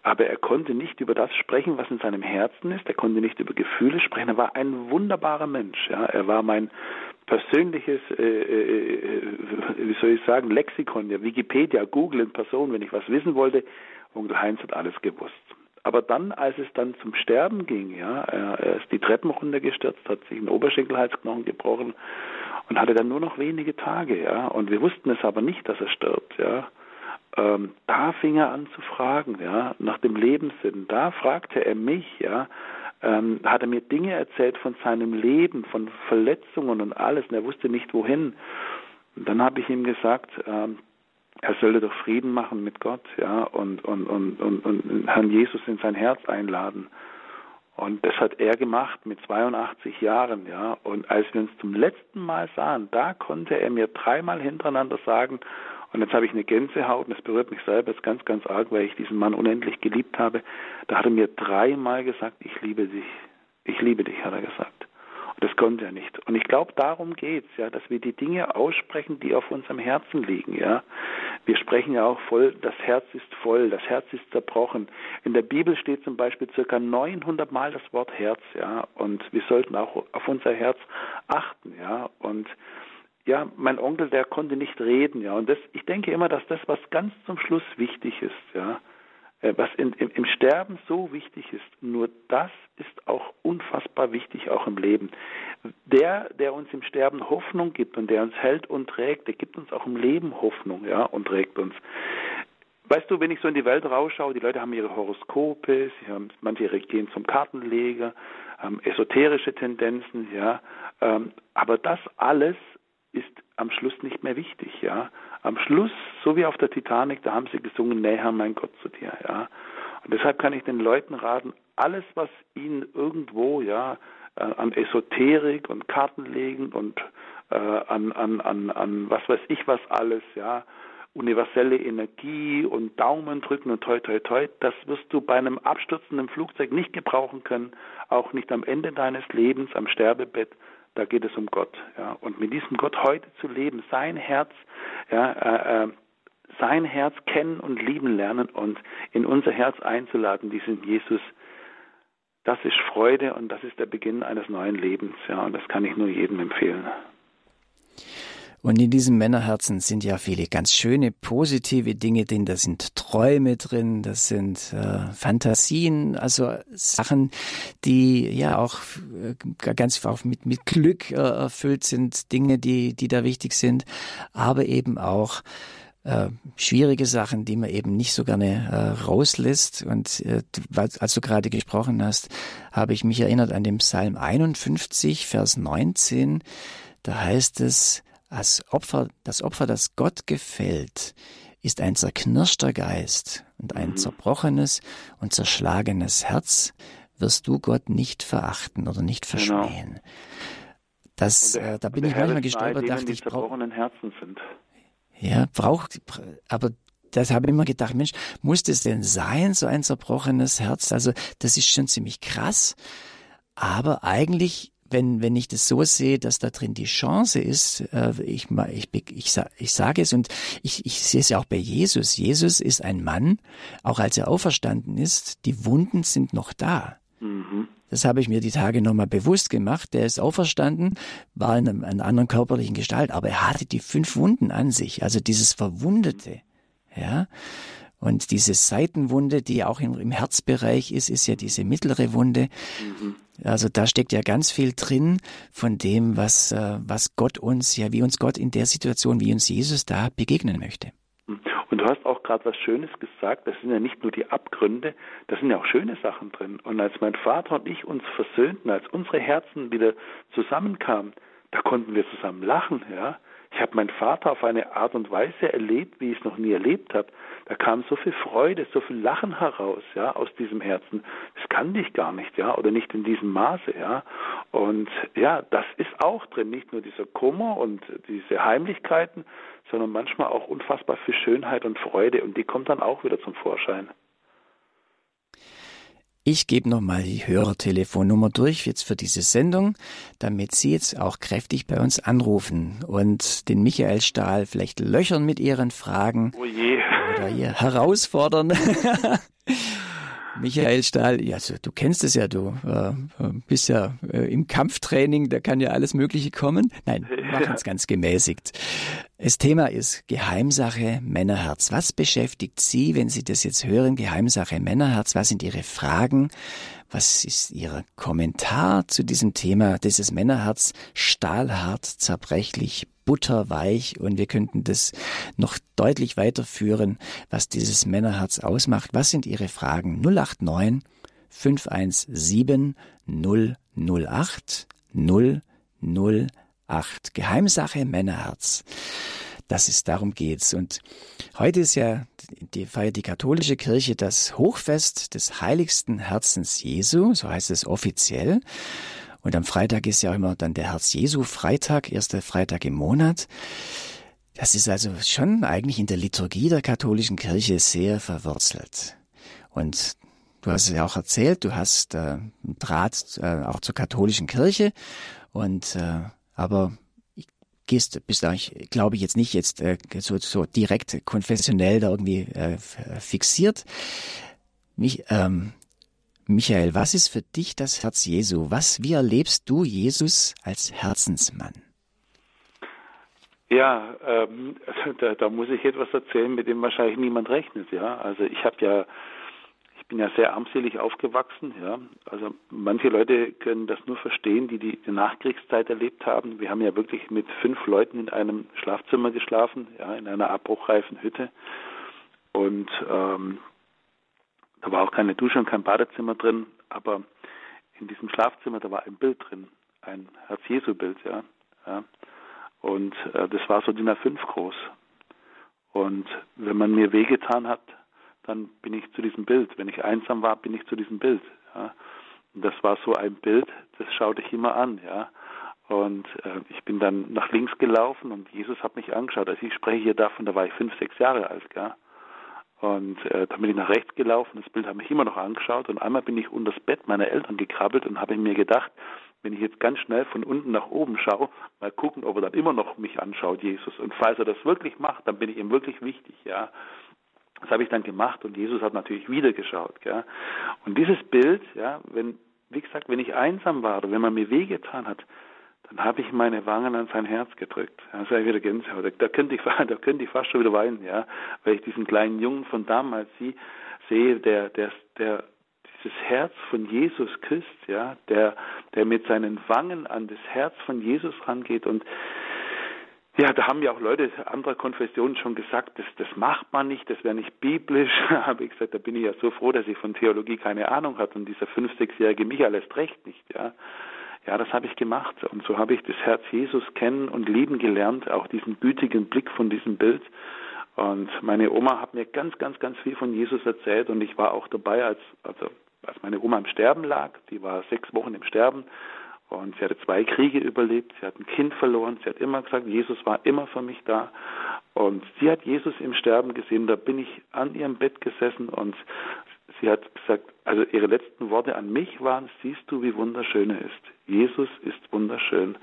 Aber er konnte nicht über das sprechen, was in seinem Herzen ist. Er konnte nicht über Gefühle sprechen. Er war ein wunderbarer Mensch, ja. Er war mein persönliches, äh, äh, äh, wie soll ich sagen, Lexikon, ja, Wikipedia, Google in Person, wenn ich was wissen wollte. Onkel Heinz hat alles gewusst. Aber dann, als es dann zum Sterben ging, ja, er ist die Treppen runtergestürzt, hat sich einen Oberschenkelhalsknochen gebrochen und hatte dann nur noch wenige Tage, ja. Und wir wussten es aber nicht, dass er stirbt, ja. Ähm, da fing er an zu fragen, ja, nach dem Lebenssinn. Da fragte er mich, ja, ähm, hat er mir Dinge erzählt von seinem Leben, von Verletzungen und alles, und er wusste nicht wohin. Und dann habe ich ihm gesagt, ähm, er solle doch Frieden machen mit Gott, ja, und, und, und, und, und Herrn Jesus in sein Herz einladen. Und das hat er gemacht mit 82 Jahren, ja. Und als wir uns zum letzten Mal sahen, da konnte er mir dreimal hintereinander sagen, und jetzt habe ich eine Gänsehaut und es berührt mich selber jetzt ganz, ganz arg, weil ich diesen Mann unendlich geliebt habe. Da hat er mir dreimal gesagt, ich liebe dich. Ich liebe dich, hat er gesagt. Das konnte er nicht. Und ich glaube, darum geht's, ja, dass wir die Dinge aussprechen, die auf unserem Herzen liegen, ja. Wir sprechen ja auch voll, das Herz ist voll, das Herz ist zerbrochen. In der Bibel steht zum Beispiel circa 900 Mal das Wort Herz, ja. Und wir sollten auch auf unser Herz achten, ja. Und ja, mein Onkel, der konnte nicht reden, ja. Und das, ich denke immer, dass das, was ganz zum Schluss wichtig ist, ja, was in, im, im Sterben so wichtig ist, nur das ist auch unfassbar wichtig, auch im Leben. Der, der uns im Sterben Hoffnung gibt und der uns hält und trägt, der gibt uns auch im Leben Hoffnung, ja, und trägt uns. Weißt du, wenn ich so in die Welt rausschaue, die Leute haben ihre Horoskope, haben, manche gehen zum Kartenleger, haben esoterische Tendenzen, ja, ähm, aber das alles ist am Schluss nicht mehr wichtig, ja. Am Schluss, so wie auf der Titanic, da haben sie gesungen, näher mein Gott zu dir, ja. Und deshalb kann ich den Leuten raten, alles, was ihnen irgendwo, ja, äh, an Esoterik und Kartenlegen und äh, an, an, an, an was weiß ich was alles, ja, universelle Energie und Daumen drücken und toi toi toi, das wirst du bei einem abstürzenden Flugzeug nicht gebrauchen können, auch nicht am Ende deines Lebens, am Sterbebett, da geht es um Gott. Ja. Und mit diesem Gott heute zu leben, sein Herz, ja, äh, äh, sein Herz kennen und lieben lernen und in unser Herz einzuladen, diesen Jesus, das ist Freude und das ist der Beginn eines neuen Lebens. Ja, und das kann ich nur jedem empfehlen. Und in diesem Männerherzen sind ja viele ganz schöne, positive Dinge drin. Da sind Träume drin, das sind äh, Fantasien, also Sachen, die ja auch äh, ganz auch mit, mit Glück äh, erfüllt sind, Dinge, die, die da wichtig sind, aber eben auch äh, schwierige Sachen, die man eben nicht so gerne äh, rauslässt. Und äh, als du gerade gesprochen hast, habe ich mich erinnert an den Psalm 51, Vers 19. Da heißt es, als Opfer, das Opfer, das Gott gefällt, ist ein zerknirschter Geist und ein mhm. zerbrochenes und zerschlagenes Herz wirst du Gott nicht verachten oder nicht verschmähen. Genau. Das, der, äh, da bin ich manchmal gestolpert, dachte ich, zerbrochenen Herzen sind. Ja, braucht, aber das habe ich immer gedacht, Mensch, muss das denn sein, so ein zerbrochenes Herz? Also, das ist schon ziemlich krass. Aber eigentlich wenn, wenn ich das so sehe, dass da drin die Chance ist, äh, ich, ich, ich, ich sage es und ich, ich sehe es ja auch bei Jesus. Jesus ist ein Mann, auch als er auferstanden ist, die Wunden sind noch da. Mhm. Das habe ich mir die Tage nochmal bewusst gemacht. Der ist auferstanden, war in einer anderen körperlichen Gestalt, aber er hatte die fünf Wunden an sich, also dieses Verwundete. Ja. Und diese Seitenwunde, die auch im, im Herzbereich ist, ist ja diese mittlere Wunde. Mhm. Also da steckt ja ganz viel drin von dem, was, äh, was Gott uns, ja, wie uns Gott in der Situation, wie uns Jesus da begegnen möchte. Und du hast auch gerade was Schönes gesagt, das sind ja nicht nur die Abgründe, da sind ja auch schöne Sachen drin. Und als mein Vater und ich uns versöhnten, als unsere Herzen wieder zusammenkamen, da konnten wir zusammen lachen, ja. Ich habe meinen Vater auf eine Art und Weise erlebt, wie ich es noch nie erlebt habe. Da kam so viel Freude, so viel Lachen heraus, ja, aus diesem Herzen. Das kannte ich gar nicht, ja, oder nicht in diesem Maße, ja. Und ja, das ist auch drin, nicht nur dieser Kummer und diese Heimlichkeiten, sondern manchmal auch unfassbar viel Schönheit und Freude und die kommt dann auch wieder zum Vorschein. Ich gebe nochmal die Hörertelefonnummer durch jetzt für diese Sendung, damit Sie jetzt auch kräftig bei uns anrufen und den Michael Stahl vielleicht löchern mit Ihren Fragen. Oh. Oder ihr herausfordern. [LAUGHS] Michael Stahl, ja, also, du kennst es ja, du äh, bist ja äh, im Kampftraining, da kann ja alles Mögliche kommen. Nein, wir machen es ganz gemäßigt. Das Thema ist Geheimsache Männerherz. Was beschäftigt Sie, wenn Sie das jetzt hören, Geheimsache Männerherz? Was sind Ihre Fragen? Was ist Ihr Kommentar zu diesem Thema? Dieses Männerherz stahlhart, zerbrechlich, butterweich und wir könnten das noch deutlich weiterführen, was dieses Männerherz ausmacht. Was sind Ihre Fragen? 089 517 008 008 8. Geheimsache Männerherz. Das ist, darum geht's. Und heute ist ja, die feiert die katholische Kirche das Hochfest des heiligsten Herzens Jesu, so heißt es offiziell. Und am Freitag ist ja auch immer dann der Herz Jesu Freitag, erster Freitag im Monat. Das ist also schon eigentlich in der Liturgie der katholischen Kirche sehr verwurzelt. Und du hast es ja auch erzählt, du hast äh, Draht äh, auch zur katholischen Kirche Und äh, aber gehst, bist eigentlich, glaube ich, jetzt nicht jetzt äh, so, so direkt konfessionell da irgendwie äh, fixiert. Mich, ähm, Michael, was ist für dich das Herz Jesu? Was, wie erlebst du Jesus als Herzensmann? Ja, ähm, [LAUGHS] da, da muss ich etwas erzählen, mit dem wahrscheinlich niemand rechnet. Ja, also ich habe ja bin ja sehr armselig aufgewachsen. Ja. Also manche Leute können das nur verstehen, die die, Nachkriegszeit erlebt haben. Wir haben ja wirklich mit fünf Leuten in einem Schlafzimmer geschlafen, ja, in einer abbruchreifen Hütte. Und ähm, da war auch keine Dusche und kein Badezimmer drin, aber in diesem Schlafzimmer, da war ein Bild drin, ein Herz-Jesu-Bild, ja. ja. Und äh, das war so DIN A5 groß. Und wenn man mir wehgetan hat, dann bin ich zu diesem Bild. Wenn ich einsam war, bin ich zu diesem Bild. Ja. Und das war so ein Bild, das schaute ich immer an, ja. Und äh, ich bin dann nach links gelaufen und Jesus hat mich angeschaut. Also ich spreche hier davon, da war ich fünf, sechs Jahre alt, gell? Und äh, dann bin ich nach rechts gelaufen, das Bild hat mich immer noch angeschaut und einmal bin ich unter das Bett meiner Eltern gekrabbelt und habe mir gedacht, wenn ich jetzt ganz schnell von unten nach oben schaue, mal gucken, ob er dann immer noch mich anschaut, Jesus. Und falls er das wirklich macht, dann bin ich ihm wirklich wichtig, ja. Das habe ich dann gemacht und Jesus hat natürlich wieder geschaut. Ja. Und dieses Bild, ja, wenn, wie gesagt, wenn ich einsam war oder wenn man mir wehgetan hat, dann habe ich meine Wangen an sein Herz gedrückt. Ja, sei wieder Gänsehaut. Da, da könnte ich, [LAUGHS] da könnte ich fast schon wieder weinen, ja, weil ich diesen kleinen Jungen von damals sie, sehe, der, der, der, dieses Herz von Jesus küsst, ja, der, der mit seinen Wangen an das Herz von Jesus rangeht und ja, da haben ja auch Leute anderer Konfessionen schon gesagt, das, das macht man nicht, das wäre nicht biblisch. [LAUGHS] Da habe ich gesagt, da bin ich ja so froh, dass ich von Theologie keine Ahnung habe und dieser fünf, sechsjährige Michael erst recht nicht, ja. Ja, das habe ich gemacht und so habe ich das Herz Jesus kennen und lieben gelernt, auch diesen gütigen Blick von diesem Bild. Und meine Oma hat mir ganz, ganz, ganz viel von Jesus erzählt und ich war auch dabei, als, also, als meine Oma im Sterben lag. Die war sechs Wochen im Sterben und sie hatte zwei Kriege überlebt, sie hat ein Kind verloren, sie hat immer gesagt, Jesus war immer für mich da. Und sie hat Jesus im Sterben gesehen, da bin ich an ihrem Bett gesessen und sie hat gesagt, also ihre letzten Worte an mich waren, siehst du, wie wunderschön er ist. Jesus ist wunderschön.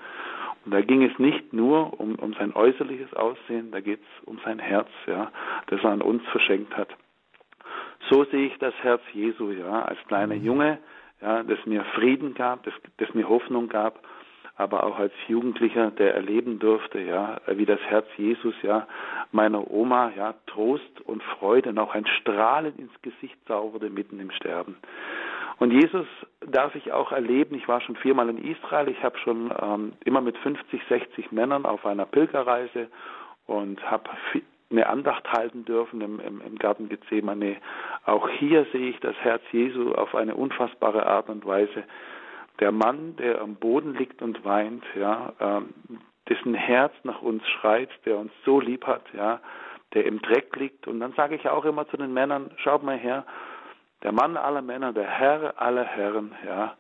Und da ging es nicht nur um, um sein äußerliches Aussehen, da geht es um sein Herz, ja, das er an uns verschenkt hat. So sehe ich das Herz Jesu, ja, als kleiner mhm. Junge, ja, das mir Frieden gab, das, das mir Hoffnung gab, aber auch als Jugendlicher, der erleben durfte, ja, wie das Herz Jesus, ja, meiner Oma, ja, Trost und Freude und auch ein Strahlen ins Gesicht zauberte mitten im Sterben. Und Jesus darf ich auch erleben. Ich war schon viermal in Israel. Ich habe schon ähm, immer mit 50, 60 Männern auf einer Pilgerreise und habe eine Andacht halten dürfen im, im, im Garten Gethsemane. Auch hier sehe ich das Herz Jesu auf eine unfassbare Art und Weise. Der Mann, der am Boden liegt und weint, ja, ähm, dessen Herz nach uns schreit, der uns so lieb hat, ja, der im Dreck liegt. Und dann sage ich auch immer zu den Männern, schaut mal her, der Mann aller Männer, der Herr aller Herren, ja,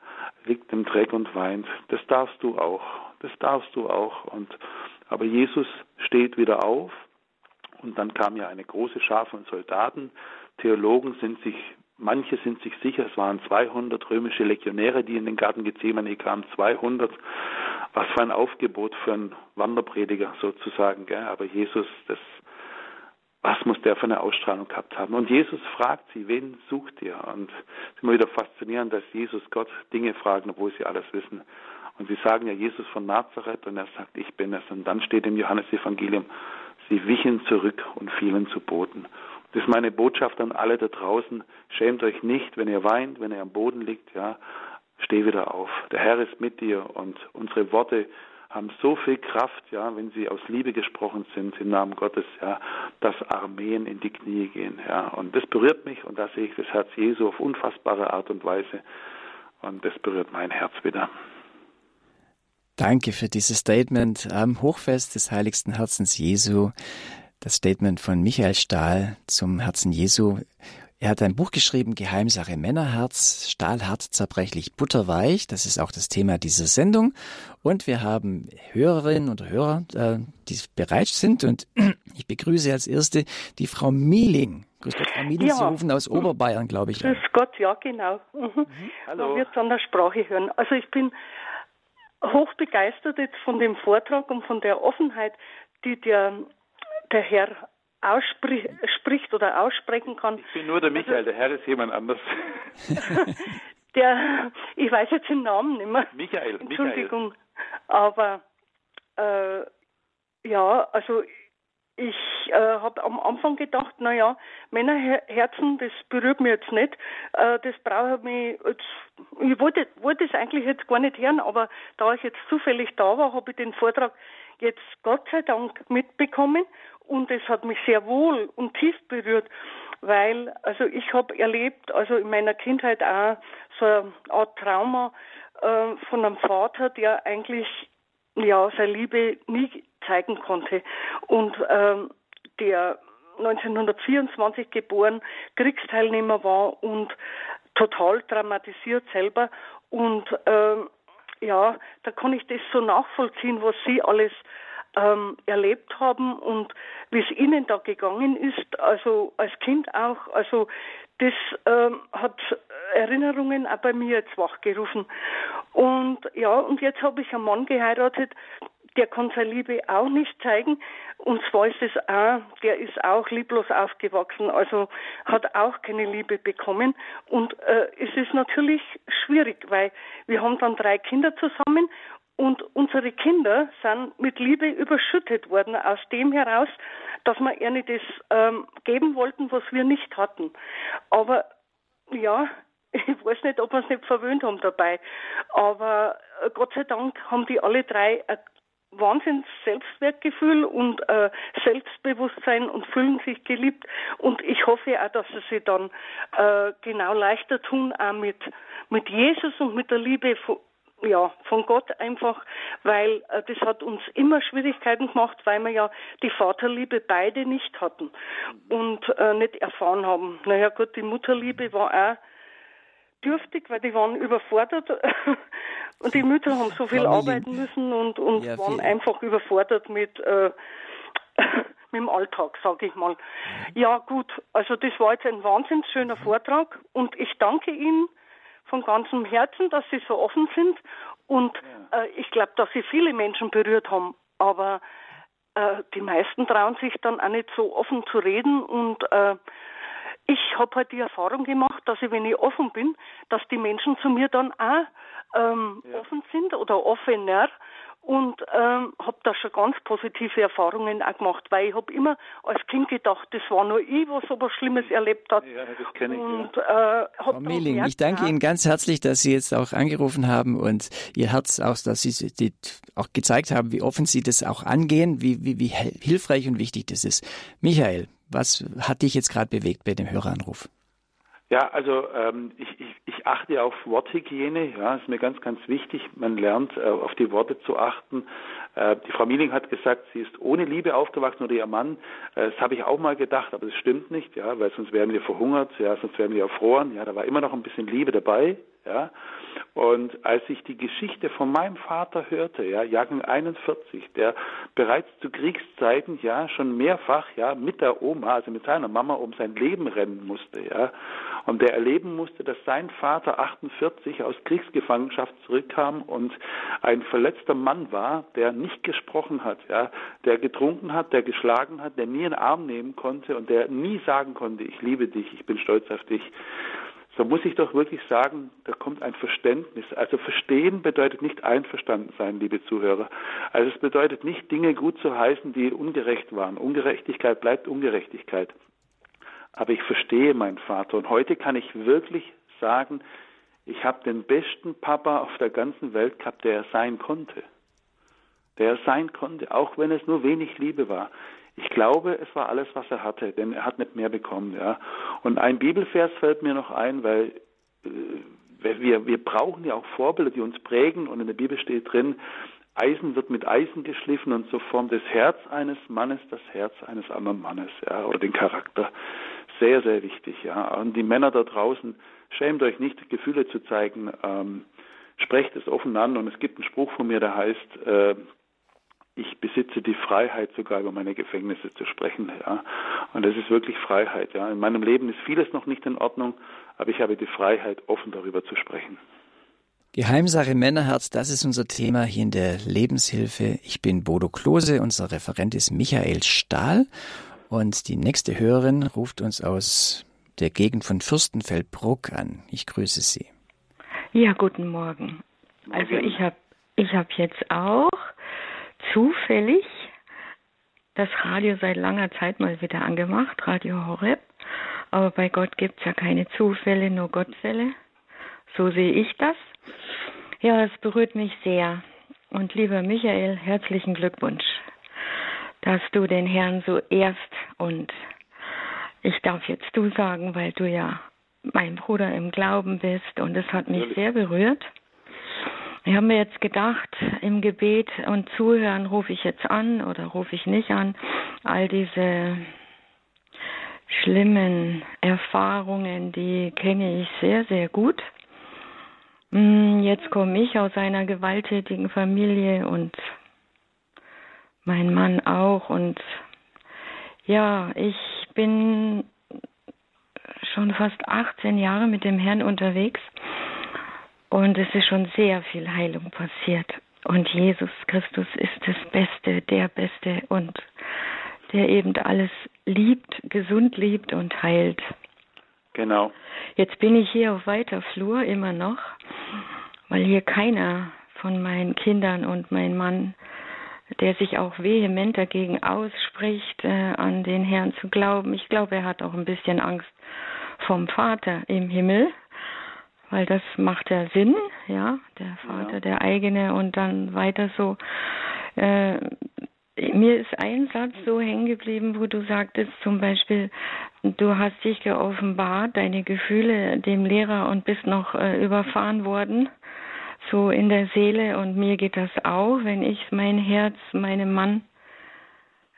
liegt im Dreck und weint. Das darfst du auch. Das darfst du auch. Und, aber Jesus steht wieder auf und dann kam ja eine große Schar von Soldaten. Theologen sind sich, manche sind sich sicher, es waren 200 römische Legionäre, die in den Garten Gethsemane kamen, 200. Was für ein Aufgebot für einen Wanderprediger sozusagen. Gell? Aber Jesus, das, was muss der für eine Ausstrahlung gehabt haben? Und Jesus fragt sie, wen sucht ihr? Und es ist immer wieder faszinierend, dass Jesus Gott Dinge fragt, obwohl sie alles wissen. Und sie sagen ja Jesus von Nazareth und er sagt, ich bin es. Und dann steht im Johannesevangelium, Sie wichen zurück und fielen zu Boden. Das ist meine Botschaft an alle da draußen. Schämt euch nicht, wenn ihr weint, wenn ihr am Boden liegt, ja. Steh wieder auf. Der Herr ist mit dir und unsere Worte haben so viel Kraft, ja, wenn sie aus Liebe gesprochen sind im Namen Gottes, ja, dass Armeen in die Knie gehen, ja. Und das berührt mich und da sehe ich das Herz Jesu auf unfassbare Art und Weise. Und das berührt mein Herz wieder. Danke für dieses Statement am Hochfest des heiligsten Herzens Jesu. Das Statement von Michael Stahl zum Herzen Jesu. Er hat ein Buch geschrieben, Geheimsache Männerherz, stahlhart, zerbrechlich, butterweich. Das ist auch das Thema dieser Sendung. Und wir haben Hörerinnen und Hörer, äh, die bereit sind. Und [CLEARS THROAT] ich begrüße als erste die Frau Mieling. Grüß Gott, Frau Mieling, ja. Sie rufen aus Oberbayern, glaube ich. Grüß Gott, ja, genau. Mhm. Hallo. Man wird es an der Sprache hören. Also ich bin hoch begeistert jetzt von dem Vortrag und von der Offenheit, die der, der Herr ausspricht oder aussprechen kann. Ich bin nur der Michael, also, der Herr ist jemand anders. [LAUGHS] der, ich weiß jetzt den Namen nicht mehr. Michael, Entschuldigung. Michael. Aber äh, ja, also ich äh, habe am Anfang gedacht, naja, Männerherzen, das berührt mich jetzt nicht. Äh, das brauche ich mich jetzt, ich wollte, wollte es eigentlich jetzt gar nicht hören, aber da ich jetzt zufällig da war, habe ich den Vortrag jetzt Gott sei Dank mitbekommen und es hat mich sehr wohl und tief berührt, weil, also ich habe erlebt, also in meiner Kindheit auch so eine Art Trauma äh, von einem Vater, der eigentlich ja seine Liebe nie zeigen konnte und ähm, der 1924 geboren, Kriegsteilnehmer war und total traumatisiert selber und ähm, ja, da kann ich das so nachvollziehen, was Sie alles ähm, erlebt haben und wie es Ihnen da gegangen ist, also als Kind auch. Also das ähm, hat Erinnerungen auch bei mir jetzt wachgerufen. Und ja, und jetzt habe ich einen Mann geheiratet, der kann seine Liebe auch nicht zeigen. Und zwar ist es auch, der ist auch lieblos aufgewachsen, also hat auch keine Liebe bekommen. Und äh, es ist natürlich schwierig, weil wir haben dann drei Kinder zusammen und unsere Kinder sind mit Liebe überschüttet worden, aus dem heraus, dass wir ihnen das ähm, geben wollten, was wir nicht hatten. Aber ja, [LAUGHS] ich weiß nicht, ob wir es nicht verwöhnt haben dabei. Aber äh, Gott sei Dank haben die alle drei ein Wahnsinns Selbstwertgefühl und äh, Selbstbewusstsein und fühlen sich geliebt. Und ich hoffe auch, dass sie sich dann äh, genau leichter tun, auch mit, mit Jesus und mit der Liebe von, ja, von Gott einfach, weil äh, das hat uns immer Schwierigkeiten gemacht, weil wir ja die Vaterliebe beide nicht hatten und äh, nicht erfahren haben. Naja gut, die Mutterliebe war auch dürftig, weil die waren überfordert [LAUGHS] und die Mütter haben so viel Familien. arbeiten müssen und, und ja, waren einfach überfordert mit, äh, [LAUGHS] mit dem Alltag, sage ich mal. Mhm. Ja gut, also das war jetzt ein wahnsinnig schöner mhm. Vortrag und ich danke Ihnen von ganzem Herzen, dass Sie so offen sind und äh, ich glaube, dass Sie viele Menschen berührt haben, aber äh, die meisten trauen sich dann auch nicht so offen zu reden und äh, ich habe halt die Erfahrung gemacht, dass ich, wenn ich offen bin, dass die Menschen zu mir dann auch ähm, ja. offen sind oder offener und ähm, habe da schon ganz positive Erfahrungen auch gemacht, weil ich habe immer als Kind gedacht, das war nur ich, was so was Schlimmes erlebt hat. Ja, das kenne ich. Und, ja. äh, Frau Mehling, ich danke Ihnen ganz herzlich, dass Sie jetzt auch angerufen haben und Ihr Herz auch, dass Sie die, auch gezeigt haben, wie offen Sie das auch angehen, wie, wie, wie hilfreich und wichtig das ist. Michael, was hat dich jetzt gerade bewegt bei dem Höreranruf? Ja, also ähm, ich, ich, ich achte auf Worthygiene, ja, ist mir ganz, ganz wichtig. Man lernt äh, auf die Worte zu achten. Äh, die Frau Mieling hat gesagt, sie ist ohne Liebe aufgewachsen oder ihr Mann. Äh, das habe ich auch mal gedacht, aber das stimmt nicht, ja, weil sonst wären wir verhungert, ja, sonst wären wir erfroren. Ja, da war immer noch ein bisschen Liebe dabei, ja. Und als ich die Geschichte von meinem Vater hörte, ja, Jahrgang 41, der bereits zu Kriegszeiten ja schon mehrfach ja mit der Oma, also mit seiner Mama um sein Leben rennen musste, ja, und der erleben musste, dass sein Vater 48 aus Kriegsgefangenschaft zurückkam und ein verletzter Mann war, der nicht gesprochen hat, ja, der getrunken hat, der geschlagen hat, der nie einen Arm nehmen konnte und der nie sagen konnte, ich liebe dich, ich bin stolz auf dich so muss ich doch wirklich sagen, da kommt ein Verständnis. Also verstehen bedeutet nicht einverstanden sein, liebe Zuhörer. Also es bedeutet nicht Dinge gut zu heißen, die ungerecht waren. Ungerechtigkeit bleibt Ungerechtigkeit. Aber ich verstehe meinen Vater und heute kann ich wirklich sagen, ich habe den besten Papa auf der ganzen Welt gehabt, der er sein konnte. Der er sein konnte, auch wenn es nur wenig Liebe war. Ich glaube, es war alles, was er hatte, denn er hat nicht mehr bekommen. Ja. Und ein Bibelvers fällt mir noch ein, weil äh, wir, wir brauchen ja auch Vorbilder, die uns prägen. Und in der Bibel steht drin, Eisen wird mit Eisen geschliffen und so formt das Herz eines Mannes das Herz eines anderen Mannes, ja, oder den Charakter. Sehr, sehr wichtig, ja. Und die Männer da draußen, schämt euch nicht, Gefühle zu zeigen. Ähm, sprecht es offen an. Und es gibt einen Spruch von mir, der heißt, äh, ich besitze die Freiheit, sogar über meine Gefängnisse zu sprechen. Ja. Und das ist wirklich Freiheit. Ja. In meinem Leben ist vieles noch nicht in Ordnung, aber ich habe die Freiheit, offen darüber zu sprechen. Geheimsache Männerherz, das ist unser Thema hier in der Lebenshilfe. Ich bin Bodo Klose, unser Referent ist Michael Stahl und die nächste Hörerin ruft uns aus der Gegend von Fürstenfeldbruck an. Ich grüße Sie. Ja, guten Morgen. Also ich habe ich hab jetzt auch zufällig das Radio seit langer Zeit mal wieder angemacht, Radio Horeb. Aber bei Gott gibt es ja keine Zufälle, nur Gottfälle. So sehe ich das. Ja, es berührt mich sehr. Und lieber Michael, herzlichen Glückwunsch, dass du den Herrn so ehrst. Und ich darf jetzt du sagen, weil du ja mein Bruder im Glauben bist. Und es hat mich sehr berührt. Ich habe mir jetzt gedacht, im Gebet und Zuhören rufe ich jetzt an oder rufe ich nicht an. All diese schlimmen Erfahrungen, die kenne ich sehr, sehr gut. Hm, jetzt komme ich aus einer gewalttätigen Familie und mein Mann auch. Und ja, ich bin schon fast 18 Jahre mit dem Herrn unterwegs und es ist schon sehr viel Heilung passiert. Und Jesus Christus ist das Beste, der Beste und der eben alles liebt, gesund liebt und heilt. Genau. Jetzt bin ich hier auf weiter Flur immer noch, weil hier keiner von meinen Kindern und mein Mann, der sich auch vehement dagegen ausspricht, äh, an den Herrn zu glauben. Ich glaube, er hat auch ein bisschen Angst vom Vater im Himmel, weil das macht ja Sinn, ja, der Vater, ja. der eigene und dann weiter so. Äh, mir ist ein Satz so hängen geblieben, wo du sagtest zum Beispiel, du hast dich geoffenbart, deine Gefühle dem Lehrer und bist noch äh, überfahren worden, so in der Seele. Und mir geht das auch, wenn ich mein Herz meinem Mann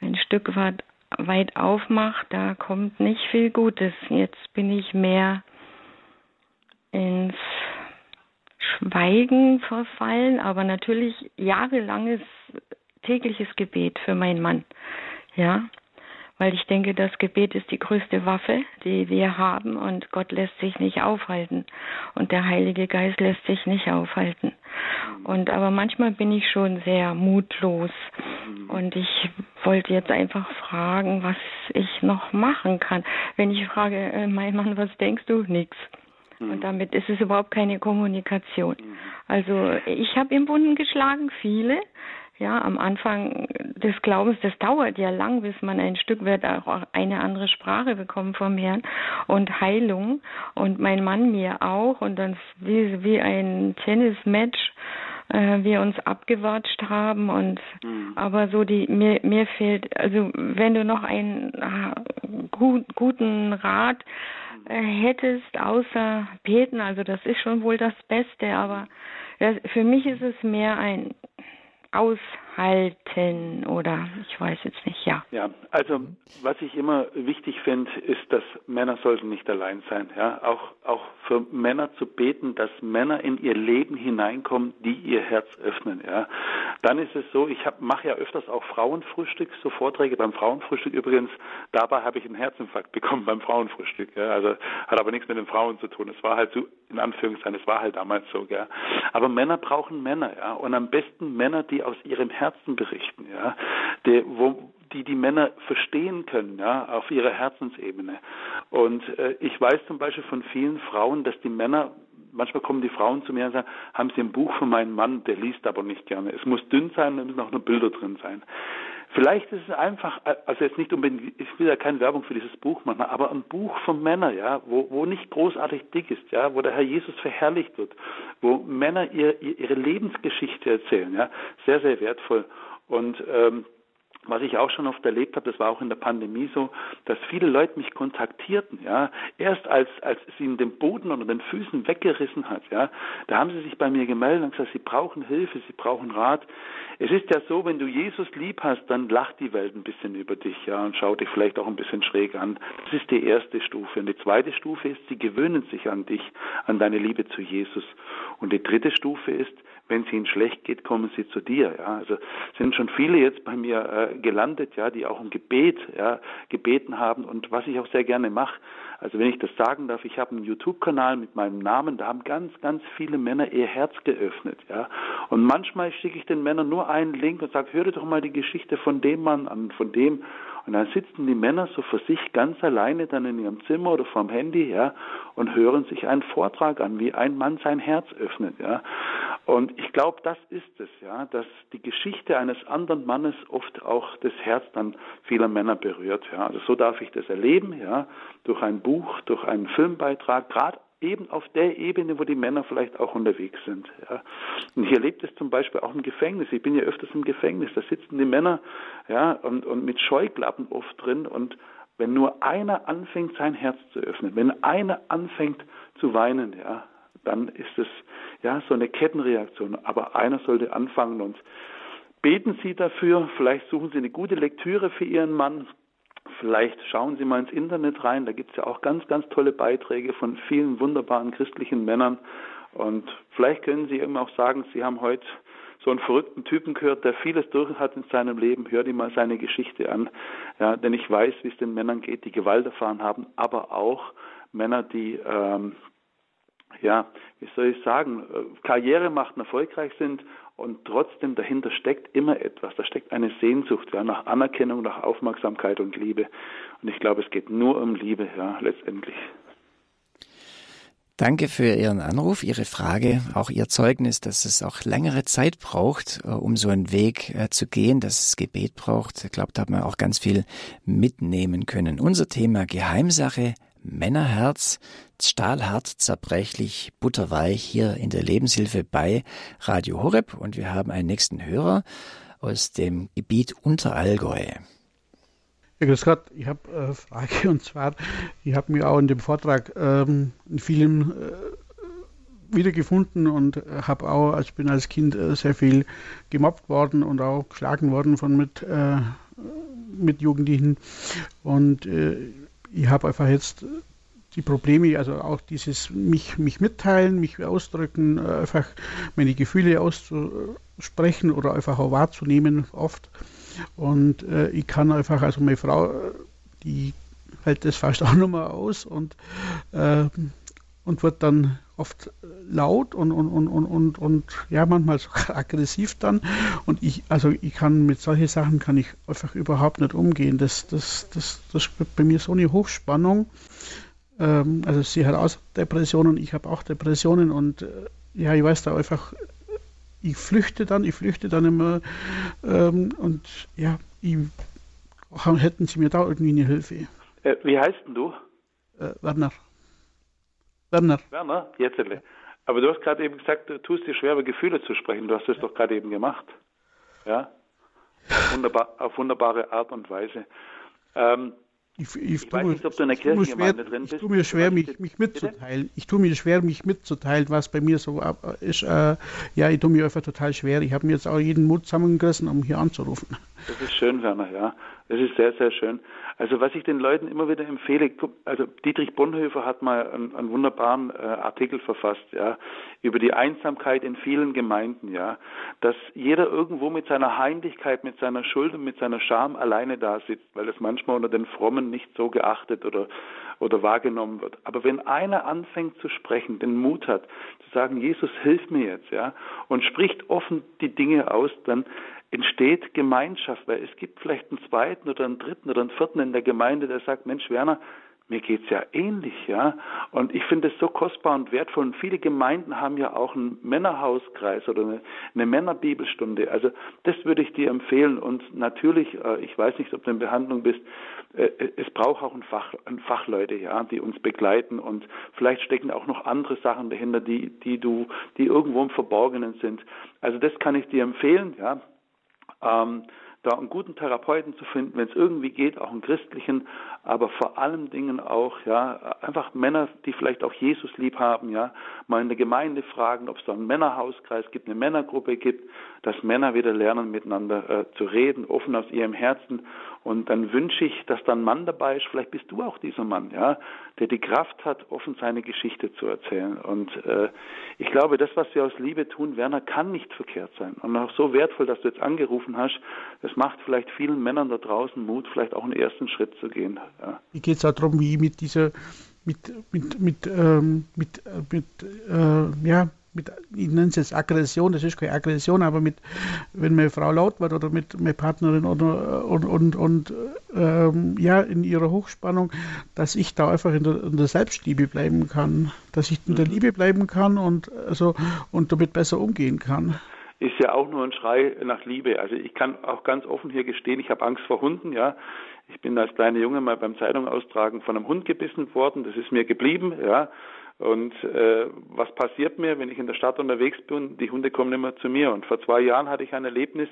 ein Stück weit, weit aufmache, da kommt nicht viel Gutes. Jetzt bin ich mehr ins Schweigen verfallen, aber natürlich jahrelanges tägliches Gebet für meinen Mann. Ja, weil ich denke, das Gebet ist die größte Waffe, die wir haben und Gott lässt sich nicht aufhalten und der Heilige Geist lässt sich nicht aufhalten. Und aber manchmal bin ich schon sehr mutlos und ich wollte jetzt einfach fragen, was ich noch machen kann. Wenn ich frage, äh, mein Mann, was denkst du? Nix. Und damit ist es überhaupt keine Kommunikation. Also ich habe im Wunden geschlagen, viele, ja, am Anfang des Glaubens, das dauert ja lang, bis man ein Stück weit auch eine andere Sprache bekommt vom Herrn und Heilung. Und mein Mann mir auch. Und dann wie, wie ein Tennismatch äh, wir uns abgewatscht haben und mhm. aber so die mir mir fehlt also wenn du noch einen äh, gut, guten Rat äh, hättest außer beten also das ist schon wohl das Beste aber das, für mich ist es mehr ein aushalten oder ich weiß jetzt nicht, ja. Ja, also was ich immer wichtig finde, ist, dass Männer sollten nicht allein sein. Ja, auch auch für Männer zu beten, dass Männer in ihr Leben hineinkommen, die ihr Herz öffnen. Ja, dann ist es so, ich mache ja öfters auch Frauenfrühstück, so Vorträge beim Frauenfrühstück übrigens. Dabei habe ich einen Herzinfarkt bekommen beim Frauenfrühstück. Ja, also hat aber nichts mit den Frauen zu tun. Es war halt so in Anführungszeichen, es war halt damals so. Ja, aber Männer brauchen Männer. Ja, und am besten Männer, die aus ihrem Herzen berichten, ja, die, wo, die die Männer verstehen können, ja, auf ihrer Herzensebene. Und äh, ich weiß zum Beispiel von vielen Frauen, dass die Männer manchmal kommen die Frauen zu mir und sagen, haben Sie ein Buch von meinem Mann, der liest aber nicht gerne. Es muss dünn sein, es müssen auch nur Bilder drin sein. Vielleicht ist es einfach, also jetzt nicht unbedingt, ich will ja keine Werbung für dieses Buch machen, aber ein Buch von Männern, ja, wo, wo nicht großartig dick ist, ja, wo der Herr Jesus verherrlicht wird, wo Männer ihr, ihre Lebensgeschichte erzählen, ja, sehr, sehr wertvoll. Und ähm, was ich auch schon oft erlebt habe, das war auch in der Pandemie so, dass viele Leute mich kontaktierten, ja, erst als, als es ihnen den Boden unter den Füßen weggerissen hat, ja, da haben sie sich bei mir gemeldet und gesagt, sie brauchen Hilfe, sie brauchen Rat. Es ist ja so, wenn du Jesus lieb hast, dann lacht die Welt ein bisschen über dich, ja, und schaut dich vielleicht auch ein bisschen schräg an. Das ist die erste Stufe. Und die zweite Stufe ist, sie gewöhnen sich an dich, an deine Liebe zu Jesus. Und die dritte Stufe ist, wenn es ihnen schlecht geht, kommen sie zu dir. Ja. Also sind schon viele jetzt bei mir äh, gelandet, ja, die auch um Gebet ja, gebeten haben und was ich auch sehr gerne mache. Also wenn ich das sagen darf, ich habe einen YouTube-Kanal mit meinem Namen, da haben ganz, ganz viele Männer ihr Herz geöffnet, ja. Und manchmal schicke ich den Männern nur einen Link und sage, hör dir doch mal die Geschichte von dem Mann an, von dem und dann sitzen die Männer so für sich ganz alleine dann in ihrem Zimmer oder vorm Handy, ja, und hören sich einen Vortrag an, wie ein Mann sein Herz öffnet, ja. Und ich glaube, das ist es, ja, dass die Geschichte eines anderen Mannes oft auch das Herz dann vieler Männer berührt, ja. Also so darf ich das erleben, ja, durch ein Buch, durch einen Filmbeitrag, gerade eben auf der Ebene, wo die Männer vielleicht auch unterwegs sind. Ja. Und hier lebt es zum Beispiel auch im Gefängnis. Ich bin ja öfters im Gefängnis. Da sitzen die Männer ja, und, und mit Scheuklappen oft drin. Und wenn nur einer anfängt, sein Herz zu öffnen, wenn einer anfängt zu weinen, ja, dann ist es ja so eine Kettenreaktion. Aber einer sollte anfangen und beten Sie dafür. Vielleicht suchen Sie eine gute Lektüre für Ihren Mann. Vielleicht schauen Sie mal ins Internet rein, da gibt es ja auch ganz, ganz tolle Beiträge von vielen wunderbaren christlichen Männern. Und vielleicht können Sie eben auch sagen, Sie haben heute so einen verrückten Typen gehört, der vieles durch hat in seinem Leben. Hör dir mal seine Geschichte an. Ja, denn ich weiß, wie es den Männern geht, die Gewalt erfahren haben, aber auch Männer, die ähm, ja, wie soll ich sagen, äh, Karriere machten, erfolgreich sind und trotzdem dahinter steckt immer etwas. Da steckt eine Sehnsucht ja, nach Anerkennung, nach Aufmerksamkeit und Liebe. Und ich glaube, es geht nur um Liebe, ja, letztendlich. Danke für Ihren Anruf, Ihre Frage, auch Ihr Zeugnis, dass es auch längere Zeit braucht, äh, um so einen Weg äh, zu gehen, dass es Gebet braucht. Ich glaube, da hat man auch ganz viel mitnehmen können. Unser Thema Geheimsache Männerherz, stahlhart, zerbrechlich, butterweich hier in der Lebenshilfe bei Radio Horeb. Und wir haben einen nächsten Hörer aus dem Gebiet Unterallgäu. Ja, grüß Gott, ich habe eine Frage und zwar, ich habe mir auch in dem Vortrag ähm, in vielen äh, wiedergefunden und habe auch, als bin als Kind äh, sehr viel gemobbt worden und auch geschlagen worden von mit, äh, mit Jugendlichen. Und äh, ich habe einfach jetzt die Probleme, also auch dieses mich, mich mitteilen, mich ausdrücken, äh, einfach meine Gefühle auszusprechen oder einfach auch wahrzunehmen oft. Und äh, ich kann einfach, also meine Frau, die hält das fast [LAUGHS] auch nochmal aus und, äh, und wird dann oft laut und, und, und, und, und, und ja, manchmal sogar [LAUGHS] aggressiv dann. Und ich, also ich kann mit solchen Sachen kann ich einfach überhaupt nicht umgehen. Das, das, das, das wird bei mir so eine Hochspannung. Ähm, also sie hat auch Depressionen, ich habe auch Depressionen und äh, ja, ich weiß da einfach, ich flüchte dann, ich flüchte dann immer ähm, und ja, ich, hätten sie mir da irgendwie eine Hilfe. Äh, wie heißt denn du? Äh, Werner. Werner. Werner, jetzt. Aber du hast gerade eben gesagt, du tust dir schwer, über Gefühle zu sprechen. Du hast es doch gerade eben gemacht. Ja? Wunderbar, auf wunderbare Art und Weise. Ähm, ich, ich, ich weiß nicht, ob du in der Kirchengemeinde drin bist. Ich tue mir schwer, mich, mich mitzuteilen. Ich tue mir schwer, mich mitzuteilen, was bei mir so ist. Äh, ja, ich tue mir einfach total schwer. Ich habe mir jetzt auch jeden Mut zusammengerissen, um hier anzurufen. Das ist schön, Werner, ja. Das ist sehr, sehr schön. Also was ich den Leuten immer wieder empfehle, also Dietrich Bonhoeffer hat mal einen, einen wunderbaren äh, Artikel verfasst, ja, über die Einsamkeit in vielen Gemeinden, ja, dass jeder irgendwo mit seiner Heimlichkeit, mit seiner Schuld und mit seiner Scham alleine da sitzt, weil es manchmal unter den Frommen nicht so geachtet oder oder wahrgenommen wird. Aber wenn einer anfängt zu sprechen, den Mut hat, zu sagen, Jesus, hilf mir jetzt, ja, und spricht offen die Dinge aus, dann entsteht Gemeinschaft, weil es gibt vielleicht einen zweiten oder einen dritten oder einen vierten in der Gemeinde, der sagt, Mensch, Werner, mir geht's ja ähnlich, ja. Und ich finde es so kostbar und wertvoll. Und viele Gemeinden haben ja auch einen Männerhauskreis oder eine, eine Männerbibelstunde. Also das würde ich dir empfehlen. Und natürlich, äh, ich weiß nicht, ob du in Behandlung bist, äh, es braucht auch ein Fach, ein Fachleute, ja, die uns begleiten. Und vielleicht stecken auch noch andere Sachen dahinter, die, die du, die irgendwo im Verborgenen sind. Also das kann ich dir empfehlen, ja. Ähm, da einen guten Therapeuten zu finden, wenn es irgendwie geht, auch einen christlichen, aber vor allen Dingen auch, ja, einfach Männer, die vielleicht auch Jesus lieb haben, ja, mal in der Gemeinde fragen, ob es da einen Männerhauskreis gibt, eine Männergruppe gibt, dass Männer wieder lernen, miteinander äh, zu reden, offen aus ihrem Herzen. Und dann wünsche ich, dass da ein Mann dabei ist, vielleicht bist du auch dieser Mann, ja, der die Kraft hat, offen seine Geschichte zu erzählen. Und äh, ich glaube, das, was wir aus Liebe tun, Werner, kann nicht verkehrt sein. Und auch so wertvoll, dass du jetzt angerufen hast, das macht vielleicht vielen Männern da draußen Mut, vielleicht auch einen ersten Schritt zu gehen. Ja. Wie geht es darum, wie mit dieser, mit, mit, mit, ähm, mit, äh, mit äh, ja, mit, ich nenne es jetzt Aggression, das ist keine Aggression, aber mit, wenn meine Frau laut wird oder mit meiner Partnerin oder und, und, und ähm, ja, in ihrer Hochspannung, dass ich da einfach in der, in der, Selbstliebe bleiben kann, dass ich in der mhm. Liebe bleiben kann und also und damit besser umgehen kann ist ja auch nur ein Schrei nach Liebe. Also ich kann auch ganz offen hier gestehen, ich habe Angst vor Hunden, ja. Ich bin als kleiner Junge mal beim Zeitung austragen von einem Hund gebissen worden, das ist mir geblieben, ja. Und äh, was passiert mir, wenn ich in der Stadt unterwegs bin? Die Hunde kommen immer zu mir. Und vor zwei Jahren hatte ich ein Erlebnis,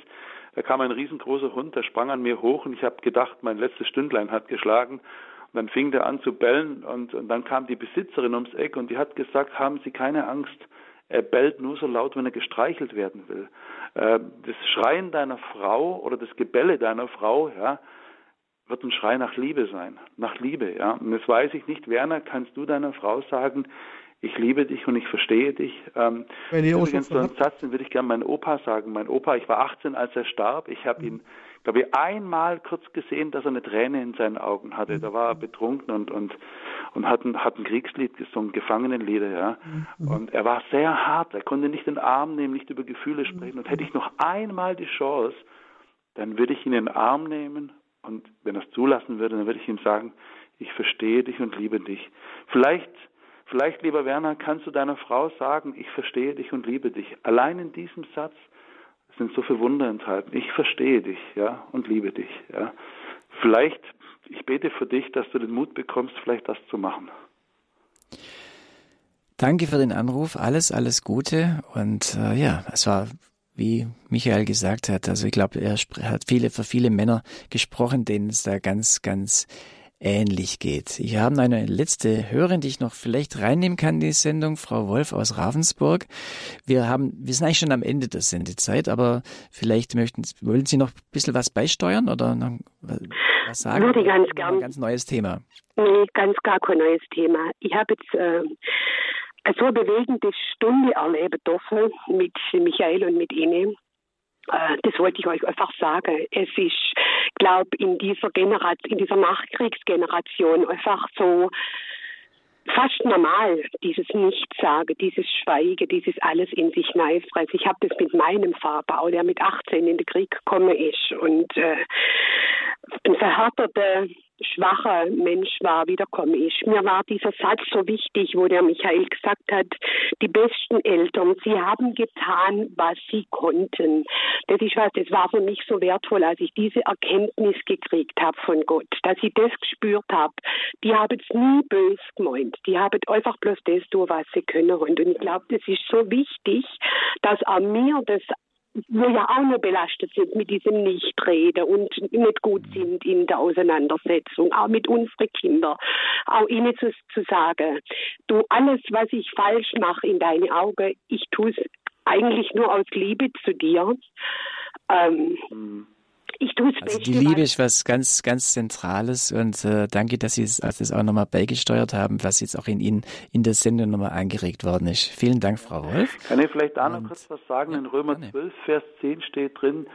da kam ein riesengroßer Hund, der sprang an mir hoch und ich habe gedacht, mein letztes Stündlein hat geschlagen. Und dann fing der an zu bellen und, und dann kam die Besitzerin ums Eck und die hat gesagt, haben Sie keine Angst, er bellt nur so laut, wenn er gestreichelt werden will. Äh, das Schreien deiner Frau oder das Gebelle deiner Frau, ja, wird ein Schrei nach Liebe sein, nach Liebe, ja. Und jetzt weiß ich nicht, Werner, kannst du deiner Frau sagen, ich liebe dich und ich verstehe dich. Ähm, übrigens so einen Satz, den würde ich gerne meinem Opa sagen. Mein Opa, ich war 18, als er starb. Ich habe ihn, glaube ich, einmal kurz gesehen, dass er eine Träne in seinen Augen hatte. Da war er betrunken und und und hat ein, hat ein Kriegslied gesungen, Gefangenenlieder, ja. Mhm. Und er war sehr hart. Er konnte nicht den Arm nehmen, nicht über Gefühle sprechen. Und hätte ich noch einmal die Chance, dann würde ich ihn in den Arm nehmen und wenn er es zulassen würde, dann würde ich ihm sagen, ich verstehe dich und liebe dich. Vielleicht, vielleicht, lieber Werner, kannst du deiner Frau sagen, ich verstehe dich und liebe dich. Allein in diesem Satz sind so viele Wunder enthalten. Ich verstehe dich, ja, und liebe dich, ja. Vielleicht, ich bete für dich, dass du den Mut bekommst, vielleicht das zu machen. Danke für den Anruf. Alles, alles Gute. Und äh, ja, es war wie Michael gesagt hat. Also ich glaube, er hat viele für viele Männer gesprochen, denen es da ganz, ganz ähnlich geht. Ich habe eine letzte Hörerin, die ich noch vielleicht reinnehmen kann in die Sendung, Frau Wolf aus Ravensburg. Wir haben, wir sind eigentlich schon am Ende der Sendezeit, aber vielleicht möchten, wollen Sie noch ein bisschen was beisteuern oder noch was sagen? Würde ich ganz gern. Ein ganz neues Thema. Nee, ganz gar kein neues Thema. Ich habe jetzt äh, so bewegende Stunde erleben dürfen mit Michael und mit Ihnen. Äh, das wollte ich euch einfach sagen. Es ist, glaube in dieser Generation, in dieser Nachkriegsgeneration einfach so fast normal, dieses Nichtsagen, dieses Schweigen, dieses alles in sich neifressen. Ich habe das mit meinem Vater, der mit 18 in den Krieg gekommen ist und äh, ein verhärteter schwacher Mensch war, wiederkommen ist. Mir war dieser Satz so wichtig, wo der Michael gesagt hat, die besten Eltern, sie haben getan, was sie konnten. Das ist was, das war für mich so wertvoll, als ich diese Erkenntnis gekriegt habe von Gott, dass ich das gespürt habe. Die haben es nie bös gemeint. Die haben einfach bloß das tun, was sie können. Und ich glaube, das ist so wichtig, dass auch mir das wir ja auch noch belastet sind mit diesem Nichtreden und nicht gut sind in der Auseinandersetzung, auch mit unseren Kindern, auch ihnen zu, zu sagen, du, alles, was ich falsch mache in deine Augen, ich tue es eigentlich nur aus Liebe zu dir. Ähm, mhm ich tue es also Die Liebe ist was ganz, ganz Zentrales und äh, danke, dass Sie es also das auch nochmal beigesteuert haben, was jetzt auch in Ihnen in der Sendung nochmal angeregt worden ist. Vielen Dank, Frau Wolf. Kann ich vielleicht da noch kurz was sagen? Ja, in Römer gerne. 12, Vers 10 steht drin,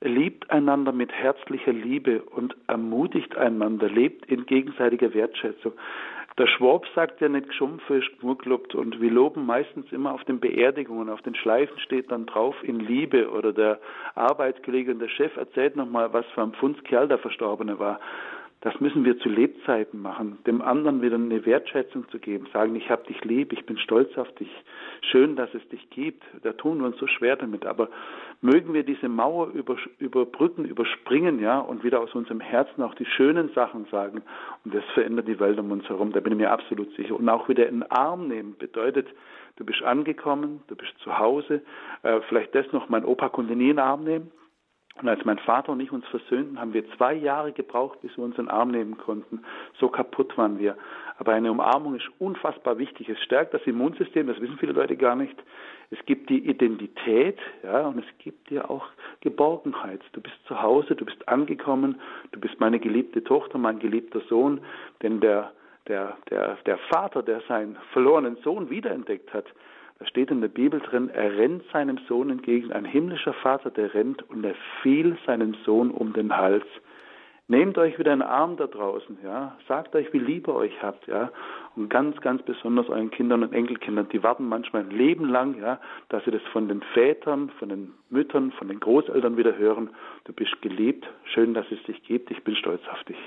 liebt einander mit herzlicher Liebe und ermutigt einander, lebt in gegenseitiger Wertschätzung. Der Schwab sagt ja nicht geschumpfe gelobt und wir loben meistens immer auf den Beerdigungen. Auf den Schleifen steht dann drauf in Liebe oder der Arbeitskollege und der Chef erzählt nochmal, was für ein Pfundskerl der Verstorbene war. Das müssen wir zu Lebzeiten machen, dem anderen wieder eine Wertschätzung zu geben, sagen, ich habe dich lieb, ich bin stolz auf dich, schön, dass es dich gibt. Da tun wir uns so schwer damit, aber mögen wir diese Mauer über, überbrücken, überspringen, ja, und wieder aus unserem Herzen auch die schönen Sachen sagen. Und das verändert die Welt um uns herum, da bin ich mir absolut sicher. Und auch wieder in den Arm nehmen bedeutet, du bist angekommen, du bist zu Hause, äh, vielleicht das noch, mein Opa konnte nie in den Arm nehmen, Und als mein Vater und ich uns versöhnten, haben wir zwei Jahre gebraucht, bis wir uns in den Arm nehmen konnten. So kaputt waren wir. Aber eine Umarmung ist unfassbar wichtig. Es stärkt das Immunsystem, das wissen viele Leute gar nicht. Es gibt die Identität, ja, und es gibt dir auch Geborgenheit. Du bist zu Hause, du bist angekommen, du bist meine geliebte Tochter, mein geliebter Sohn, denn der, der, der, der Vater, der seinen verlorenen Sohn wiederentdeckt hat, da steht in der Bibel drin, er rennt seinem Sohn entgegen, ein himmlischer Vater, der rennt und er fiel seinem Sohn um den Hals. Nehmt euch wieder einen Arm da draußen, ja. Sagt euch, wie lieb ihr euch habt, ja. Und ganz, ganz besonders euren Kindern und Enkelkindern, die warten manchmal ein Leben lang, ja, dass sie das von den Vätern, von den Müttern, von den Großeltern wieder hören. Du bist geliebt, schön, dass es dich gibt, ich bin stolz auf dich.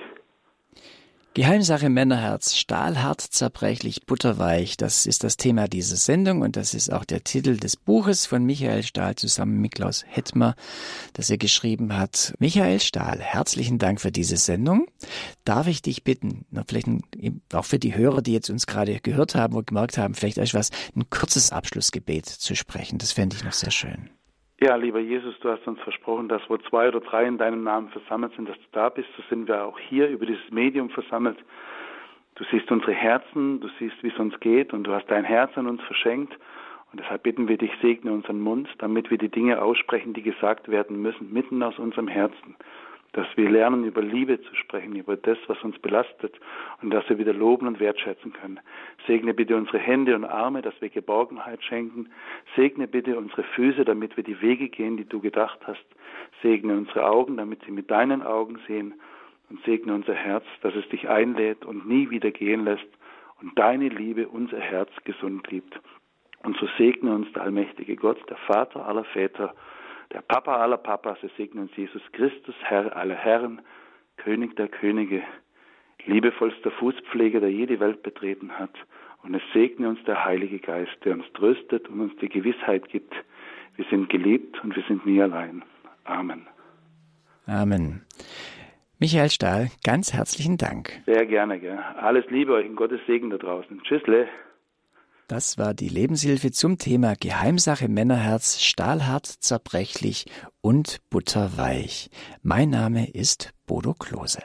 Geheimsache Männerherz, stahlhart, zerbrechlich, butterweich, das ist das Thema dieser Sendung und das ist auch der Titel des Buches von Michael Stahl zusammen mit Klaus Hettmer, das er geschrieben hat. Michael Stahl, herzlichen Dank für diese Sendung. Darf ich dich bitten, vielleicht auch für die Hörer, die jetzt uns gerade gehört haben und gemerkt haben, vielleicht euch was, ein kurzes Abschlussgebet zu sprechen. Das fände ich noch sehr schön. Ja, lieber Jesus, du hast uns versprochen, dass wo zwei oder drei in deinem Namen versammelt sind, dass du da bist. So sind wir auch hier über dieses Medium versammelt. Du siehst unsere Herzen, du siehst, wie es uns geht und du hast dein Herz an uns verschenkt. Und deshalb bitten wir dich, segne unseren Mund, damit wir die Dinge aussprechen, die gesagt werden müssen, mitten aus unserem Herzen dass wir lernen, über Liebe zu sprechen, über das, was uns belastet und dass wir wieder loben und wertschätzen können. Segne bitte unsere Hände und Arme, dass wir Geborgenheit schenken. Segne bitte unsere Füße, damit wir die Wege gehen, die du gedacht hast. Segne unsere Augen, damit sie mit deinen Augen sehen. Und segne unser Herz, dass es dich einlädt und nie wieder gehen lässt und deine Liebe unser Herz gesund liebt. Und so segne uns der allmächtige Gott, der Vater aller Väter, der Papa aller Papas, es segne uns Jesus Christus, Herr aller Herren, König der Könige, liebevollster Fußpfleger, der jede Welt betreten hat. Und es segne uns der Heilige Geist, der uns tröstet und uns die Gewissheit gibt, wir sind geliebt und wir sind nie allein. Amen. Amen. Michael Stahl, ganz herzlichen Dank. Sehr gerne, gell. Alles Liebe euch und Gottes Segen da draußen. Tschüssle. Das war die Lebenshilfe zum Thema Geheimsache Männerherz, stahlhart, zerbrechlich und butterweich. Mein Name ist Bodo Klose.